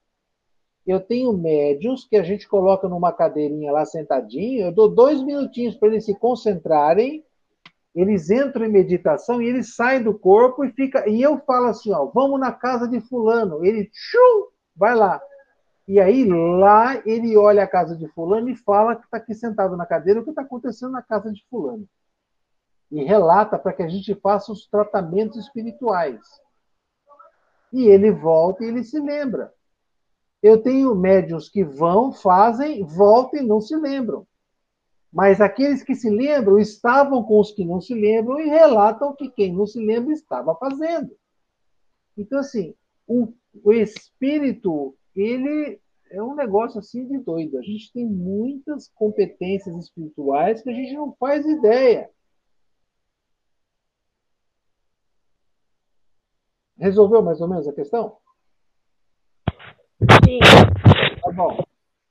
Eu tenho médiums que a gente coloca numa cadeirinha lá sentadinho, eu dou dois minutinhos para eles se concentrarem, eles entram em meditação e eles saem do corpo e fica. E eu falo assim, ó, vamos na casa de fulano. Ele tchum, vai lá. E aí lá ele olha a casa de fulano e fala que está aqui sentado na cadeira o que está acontecendo na casa de fulano. E relata para que a gente faça os tratamentos espirituais. E ele volta e ele se lembra. Eu tenho médios que vão, fazem, voltam e não se lembram. Mas aqueles que se lembram estavam com os que não se lembram e relatam que quem não se lembra estava fazendo. Então, assim, o, o espírito, ele é um negócio assim de doido. A gente tem muitas competências espirituais que a gente não faz ideia. Resolveu mais ou menos a questão? Sim. Tá bom.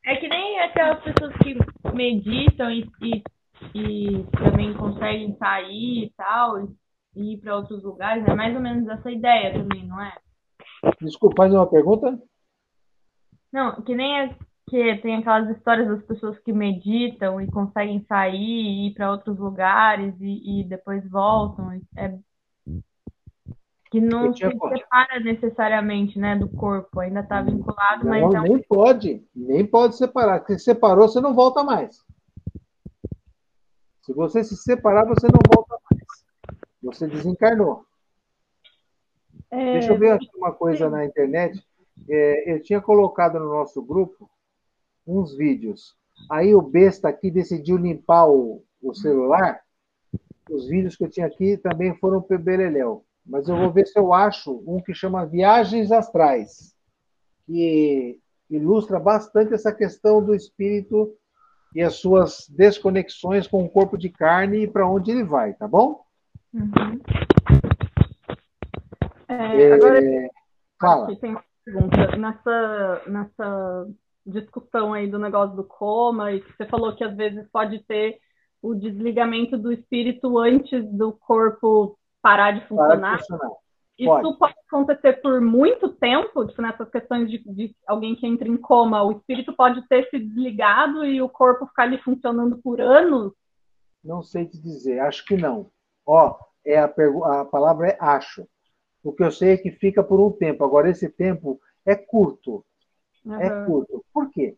É que nem aquelas pessoas que meditam e, e, e também conseguem sair e tal, e ir para outros lugares. É mais ou menos essa ideia também, não é? Desculpa, faz uma pergunta? Não, que nem é que tem aquelas histórias das pessoas que meditam e conseguem sair e ir para outros lugares e, e, depois voltam. É, que não se separa necessariamente né, do corpo, ainda está vinculado, mas. Não, nem pode, nem pode separar. Se separou, você não volta mais. Se você se separar, você não volta mais. Você desencarnou. É... Deixa eu ver aqui uma coisa na internet. É, eu tinha colocado no nosso grupo uns vídeos. Aí o besta aqui decidiu limpar o, o celular. Os vídeos que eu tinha aqui também foram para Beleléu. Mas eu vou ver se eu acho um que chama Viagens Astrais, que ilustra bastante essa questão do espírito e as suas desconexões com o corpo de carne e para onde ele vai, tá bom? Uhum. É, é, agora, fala. Tem pergunta. Nessa, nessa discussão aí do negócio do coma, e que você falou que às vezes pode ter o desligamento do espírito antes do corpo parar de funcionar. Parar de funcionar. Isso pode. pode. acontecer por muito tempo, tipo, nessas questões de, de, alguém que entra em coma, o espírito pode ter se desligado e o corpo ficar ali funcionando por anos? Não sei te dizer, acho que não. Ó, é a, a palavra é acho. O que eu sei é que fica por um tempo. Agora, esse tempo é curto. Uhum. É curto. Por quê?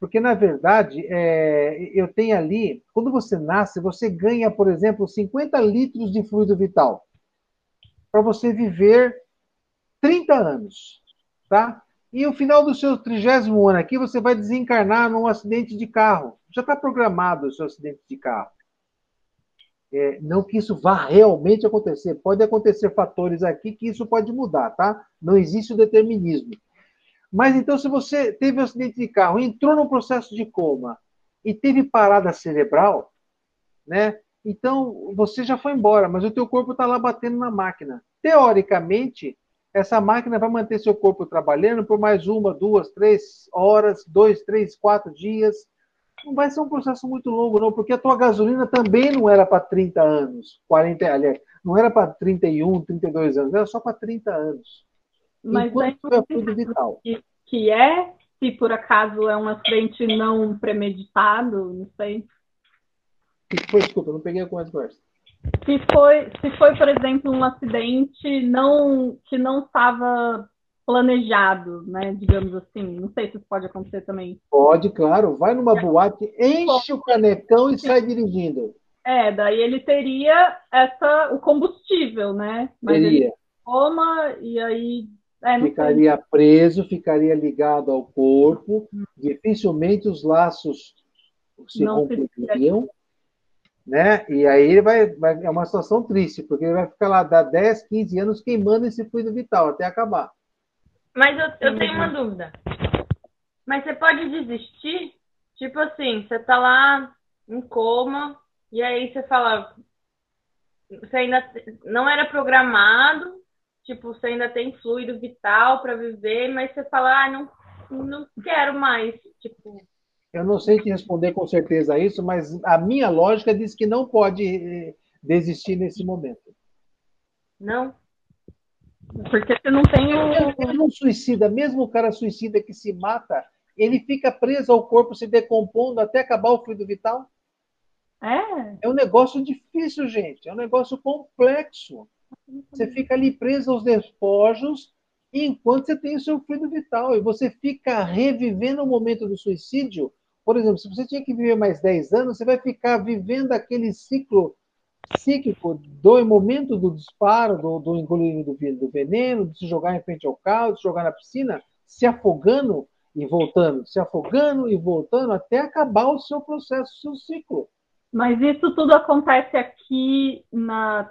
Porque, na verdade, é, eu tenho ali, quando você nasce, você ganha, por exemplo, 50 litros de fluido vital para você viver 30 anos, tá? E no final do seu trigésimo ano aqui, você vai desencarnar num acidente de carro. Já está programado o seu acidente de carro. É, não que isso vá realmente acontecer. Pode acontecer fatores aqui que isso pode mudar, tá? Não existe o determinismo. Mas então, se você teve um acidente de carro, entrou num processo de coma e teve parada cerebral, né? Então, você já foi embora, mas o teu corpo está lá batendo na máquina. Teoricamente, essa máquina vai manter seu corpo trabalhando por mais uma, duas, três horas, dois, três, quatro dias. Não vai ser um processo muito longo, não, porque a tua gasolina também não era para 30 anos, 40, aliás, não era para 31, 32 anos, era só para 30 anos. Mas Enquanto é tudo vital. Que, que é, se por acaso é um acidente não premeditado, não sei foi? Desculpa, não peguei a conversa. Se foi, se foi, por exemplo, um acidente não que não estava planejado, né? Digamos assim. Não sei se isso pode acontecer também. Pode, claro. Vai numa boate, enche o canecão e sai dirigindo. É, daí ele teria essa, o combustível, né? Mas teria. ele toma e aí. É, ficaria sei. preso, ficaria ligado ao corpo, hum. dificilmente os laços se não romperiam. Né? E aí vai, vai, é uma situação triste, porque ele vai ficar lá dá 10, 15 anos queimando esse fluido vital até acabar. Mas eu, eu tenho uma dúvida. Mas você pode desistir? Tipo assim, você tá lá em coma, e aí você fala. Você ainda não era programado, tipo, você ainda tem fluido vital para viver, mas você fala, ah, não, não quero mais. Tipo, eu não sei te responder com certeza isso, mas a minha lógica diz que não pode eh, desistir nesse momento. Não? Porque você não tem o. Não suicida, mesmo o cara suicida que se mata, ele fica preso ao corpo se decompondo até acabar o fluido vital. É. É um negócio difícil, gente. É um negócio complexo. Você fica ali preso aos despojos enquanto você tem o seu fluido vital. E você fica revivendo o momento do suicídio por exemplo, se você tinha que viver mais 10 anos, você vai ficar vivendo aquele ciclo cíclico do momento do disparo, do, do engolimento do, do veneno, de se jogar em frente ao carro, de se jogar na piscina, se afogando e voltando, se afogando e voltando até acabar o seu processo, o seu ciclo. Mas isso tudo acontece aqui na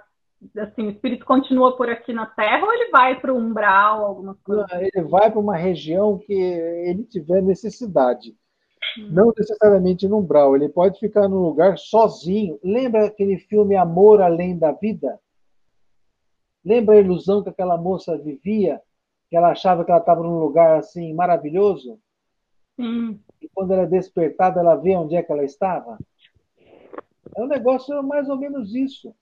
assim, o espírito continua por aqui na Terra ou ele vai para o umbral, alguma coisa? Ele vai para uma região que ele tiver necessidade. Não necessariamente no umbral, ele pode ficar num lugar sozinho. Lembra aquele filme Amor Além da Vida? Lembra a ilusão que aquela moça vivia? Que ela achava que ela estava num lugar assim maravilhoso? Sim. E quando ela é despertada, ela vê onde é que ela estava? É um negócio mais ou menos isso.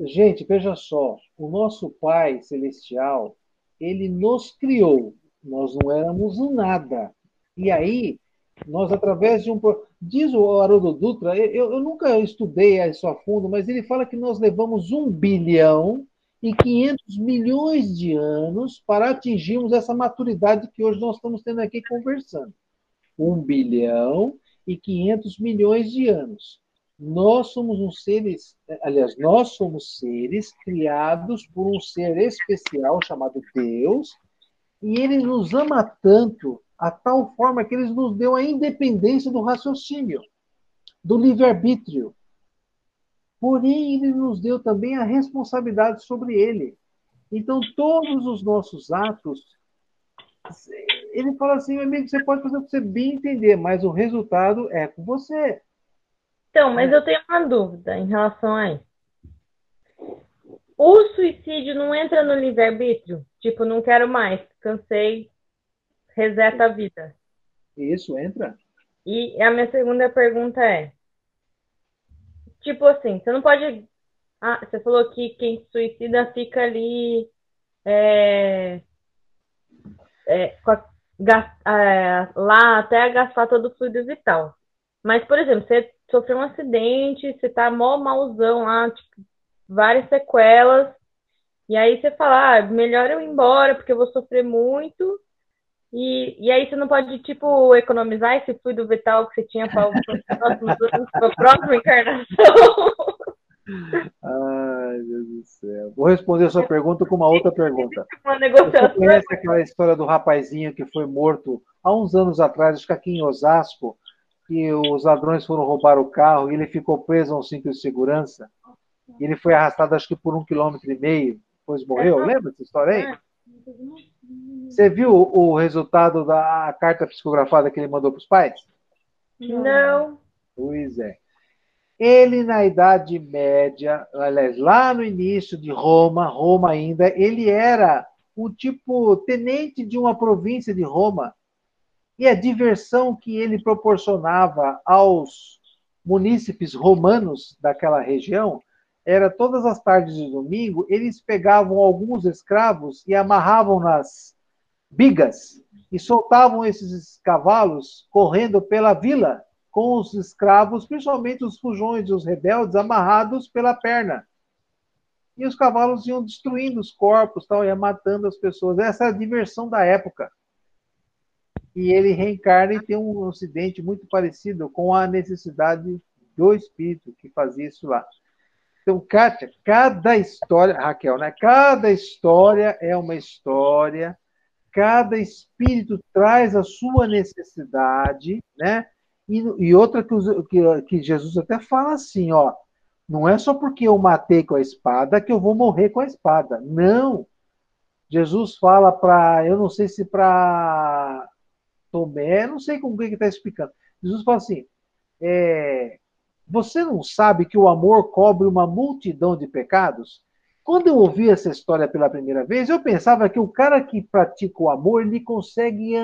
Gente, veja só, o nosso Pai Celestial, ele nos criou. Nós não éramos nada. E aí, nós, através de um. Diz o Haroldo Dutra, eu, eu nunca estudei isso a fundo, mas ele fala que nós levamos um bilhão e 500 milhões de anos para atingirmos essa maturidade que hoje nós estamos tendo aqui conversando. Um bilhão e 500 milhões de anos. Nós somos um seres, aliás, nós somos seres criados por um ser especial chamado Deus, e ele nos ama tanto, a tal forma que ele nos deu a independência do raciocínio, do livre-arbítrio. Porém, ele nos deu também a responsabilidade sobre ele. Então, todos os nossos atos, ele fala assim, meu amigo, você pode fazer o que você bem entender, mas o resultado é com você. Então, mas eu tenho uma dúvida em relação a isso. O suicídio não entra no livre-arbítrio? Tipo, não quero mais, cansei, reseta a vida. Isso, entra. E a minha segunda pergunta é: tipo assim, você não pode. Ah, você falou que quem se suicida fica ali é, é, a, é, lá até gastar todo o fluido vital. Mas, por exemplo, você sofreu um acidente, você tá mó malzão lá, tipo, várias sequelas, e aí você fala, ah, melhor eu ir embora, porque eu vou sofrer muito, e, e aí você não pode, tipo, economizar esse fluido vital que você tinha para a próxima encarnação. Ai, Deus do céu. Vou responder a sua pergunta com uma outra pergunta. Uma negociação. Você conhece aquela história do rapazinho que foi morto há uns anos atrás, acho que aqui em Osasco, que os ladrões foram roubar o carro e ele ficou preso a um cinto de segurança. E ele foi arrastado, acho que por um quilômetro e meio, depois morreu. Lembra dessa história aí? Você viu o resultado da carta psicografada que ele mandou para os pais? Não. Pois é. Ele, na Idade Média, aliás, lá no início de Roma, Roma ainda, ele era o tipo tenente de uma província de Roma e a diversão que ele proporcionava aos munícipes romanos daquela região era todas as tardes de domingo, eles pegavam alguns escravos e amarravam nas bigas e soltavam esses cavalos correndo pela vila com os escravos, principalmente os fujões e os rebeldes, amarrados pela perna. E os cavalos iam destruindo os corpos, tal, ia matando as pessoas. Essa é a diversão da época e ele reencarna e tem um acidente muito parecido com a necessidade do espírito que fazia isso lá. Então, Kátia, cada história, Raquel, né? Cada história é uma história, cada espírito traz a sua necessidade, né? E, e outra que, que, que Jesus até fala assim, ó, não é só porque eu matei com a espada que eu vou morrer com a espada. Não. Jesus fala para, eu não sei se para Tomé, não sei como que ele está explicando. Jesus fala assim: é, você não sabe que o amor cobre uma multidão de pecados? Quando eu ouvi essa história pela primeira vez, eu pensava que o cara que pratica o amor, ele consegue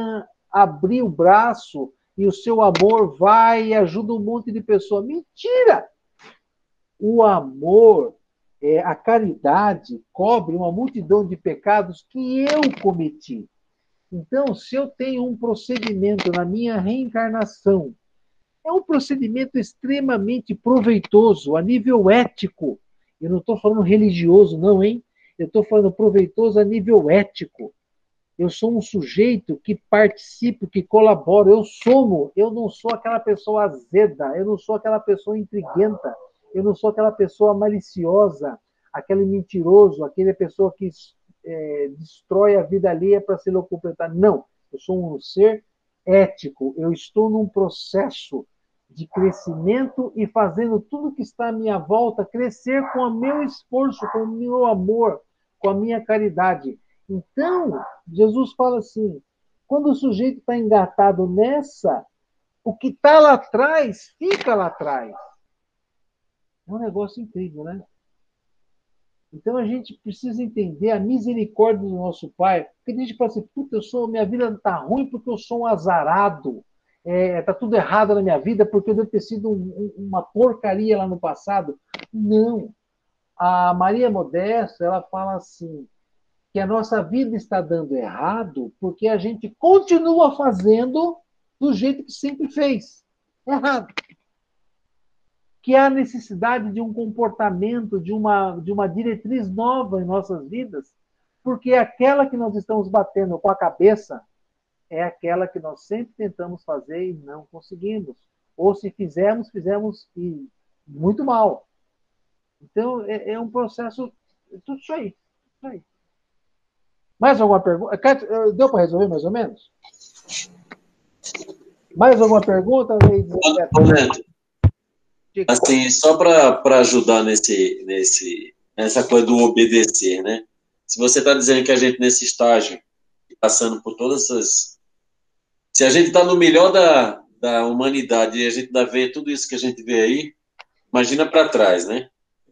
abrir o braço e o seu amor vai e ajuda um monte de pessoas. Mentira! O amor, é, a caridade, cobre uma multidão de pecados que eu cometi. Então, se eu tenho um procedimento na minha reencarnação, é um procedimento extremamente proveitoso a nível ético. Eu não estou falando religioso, não, hein? Eu estou falando proveitoso a nível ético. Eu sou um sujeito que participo, que colaboro. Eu somo. Eu não sou aquela pessoa azeda. Eu não sou aquela pessoa intriguenta. Eu não sou aquela pessoa maliciosa, aquele mentiroso, aquela pessoa que é, destrói a vida alheia para se completar. Não, eu sou um ser ético, eu estou num processo de crescimento e fazendo tudo que está à minha volta crescer com o meu esforço, com o meu amor, com a minha caridade. Então, Jesus fala assim: quando o sujeito está engatado nessa, o que está lá atrás fica lá atrás. É um negócio incrível, né? Então a gente precisa entender a misericórdia do nosso Pai. Porque a gente fala assim, puta, eu sou, minha vida está ruim porque eu sou um azarado. É, tá tudo errado na minha vida porque eu devo ter sido um, uma porcaria lá no passado. Não. A Maria Modesta, ela fala assim, que a nossa vida está dando errado porque a gente continua fazendo do jeito que sempre fez. Errado. Que há necessidade de um comportamento, de uma, de uma diretriz nova em nossas vidas, porque aquela que nós estamos batendo com a cabeça é aquela que nós sempre tentamos fazer e não conseguimos. Ou se fizermos, fizemos e muito mal. Então, é, é um processo. Tudo isso aí. Isso aí. Mais alguma pergunta? Eh, deu para resolver mais ou menos? Mais alguma pergunta? Assim, só para ajudar nesse, nesse, nessa coisa do obedecer, né? Se você está dizendo que a gente, nesse estágio, passando por todas essas. Se a gente está no melhor da, da humanidade e a gente ainda vê tudo isso que a gente vê aí, imagina para trás, né?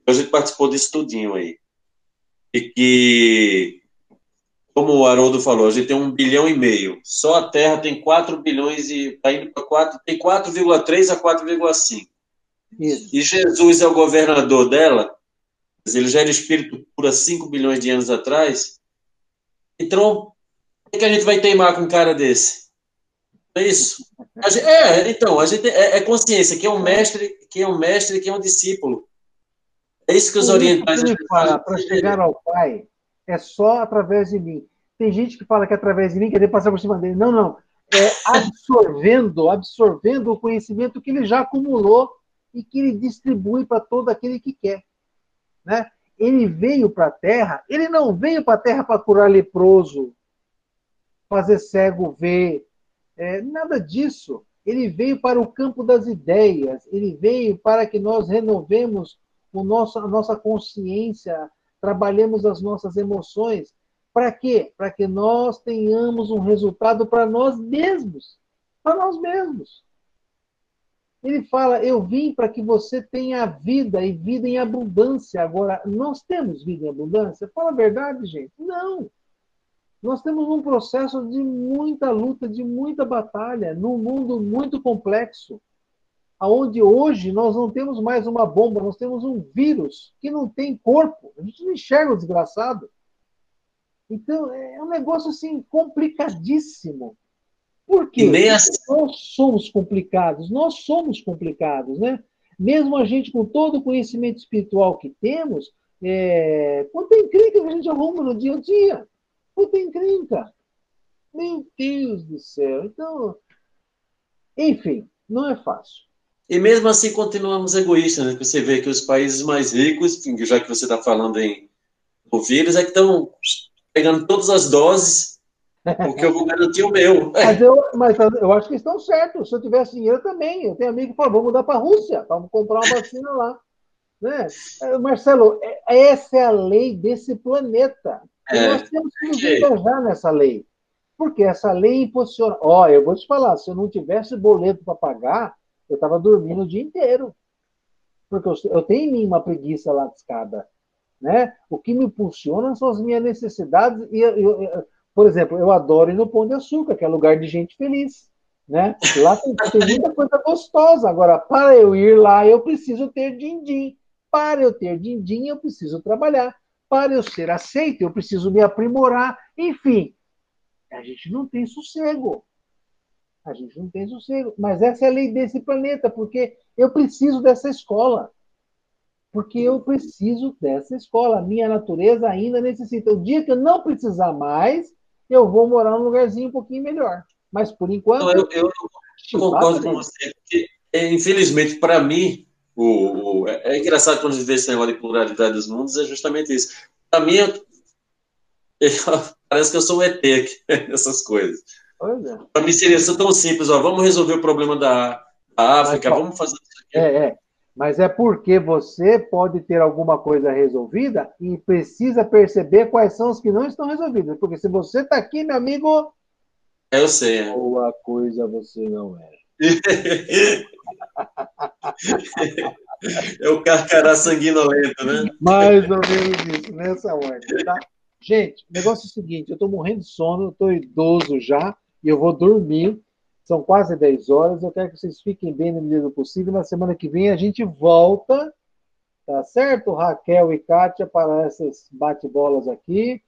A gente participou disso tudinho aí. E que, como o Haroldo falou, a gente tem um bilhão e meio. Só a Terra tem 4 bilhões e está indo para 4, tem 4,3 a 4,5. E Jesus é o governador dela, ele já era espírito puro há 5 bilhões de anos atrás. Então, por que a gente vai teimar com um cara desse? É isso? Gente, é, então, a gente é, é, consciência, quem é um mestre, quem é um mestre, quem é um discípulo. É isso que os orientais. Para chegar ao Pai, é só através de mim. Tem gente que fala que é através de mim quer passar por cima dele. Não, não. É absorvendo, absorvendo o conhecimento que ele já acumulou e que ele distribui para todo aquele que quer né? Ele veio para a Terra, ele não veio para a Terra para curar leproso, fazer cego ver, é, nada disso. Ele veio para o campo das ideias, ele veio para que nós renovemos o nosso, a nossa consciência, trabalhemos as nossas emoções. Para quê? Para que nós tenhamos um resultado para nós mesmos. Para nós mesmos. Ele fala: Eu vim para que você tenha vida e vida em abundância. Agora, nós temos vida em abundância? Fala a verdade, gente. Não. Nós temos um processo de muita luta, de muita batalha, num mundo muito complexo, aonde hoje nós não temos mais uma bomba, nós temos um vírus que não tem corpo. A gente não enxerga o desgraçado. Então, é um negócio assim complicadíssimo. Por quê? Assim... Nós somos complicados, nós somos complicados, né? Mesmo a gente com todo o conhecimento espiritual que temos, é... quanto encrenca que a gente arruma no dia a dia? Quanto encrenca? Meu Deus do céu. Então, enfim, não é fácil. E mesmo assim continuamos egoístas, né? Você vê que os países mais ricos, já que você está falando em o vírus, é que estão pegando todas as doses porque eu vou garantir o meu. Mas eu, mas eu acho que estão certos. Se eu tivesse dinheiro também. Eu tenho amigo que falou, vou mudar para a Rússia, vamos comprar uma vacina lá. Né? É, Marcelo, é, essa é a lei desse planeta. E é, nós temos que nos engajar nessa lei. Porque essa lei impulsiona. Ó, oh, eu vou te falar, se eu não tivesse boleto para pagar, eu estava dormindo o dia inteiro. Porque eu, eu tenho em mim uma preguiça lascada. Né? O que me impulsiona são as minhas necessidades e eu, eu, por exemplo, eu adoro ir no Pão de Açúcar, que é lugar de gente feliz. Né? Lá tem, tem muita coisa gostosa. Agora, para eu ir lá, eu preciso ter din-din. Para eu ter din-din, eu preciso trabalhar. Para eu ser aceito, eu preciso me aprimorar. Enfim, a gente não tem sossego. A gente não tem sossego. Mas essa é a lei desse planeta, porque eu preciso dessa escola. Porque eu preciso dessa escola. A minha natureza ainda necessita. O dia que eu não precisar mais, eu vou morar num lugarzinho um pouquinho melhor. Mas por enquanto. Não, eu, eu, eu concordo com você, porque, infelizmente, para mim, o, o, é, é engraçado quando a gente vê esse negócio de pluralidade dos mundos, é justamente isso. Para mim, eu, eu, parece que eu sou um ET aqui, essas coisas. É. Para mim seria tão simples, ó, vamos resolver o problema da, da África, Mas, vamos fazer isso aqui. É, é mas é porque você pode ter alguma coisa resolvida e precisa perceber quais são os que não estão resolvidos. Porque se você está aqui, meu amigo. Eu sei. É. Boa coisa você não é. É o carcará sanguinolento, né? Mais ou menos isso, nessa ordem, tá? Gente, o negócio é o seguinte: eu estou morrendo de sono, estou idoso já, e eu vou dormir. São quase 10 horas. Eu quero que vocês fiquem bem no medida do possível. Na semana que vem a gente volta, tá certo? Raquel e Kátia para essas bate-bolas aqui.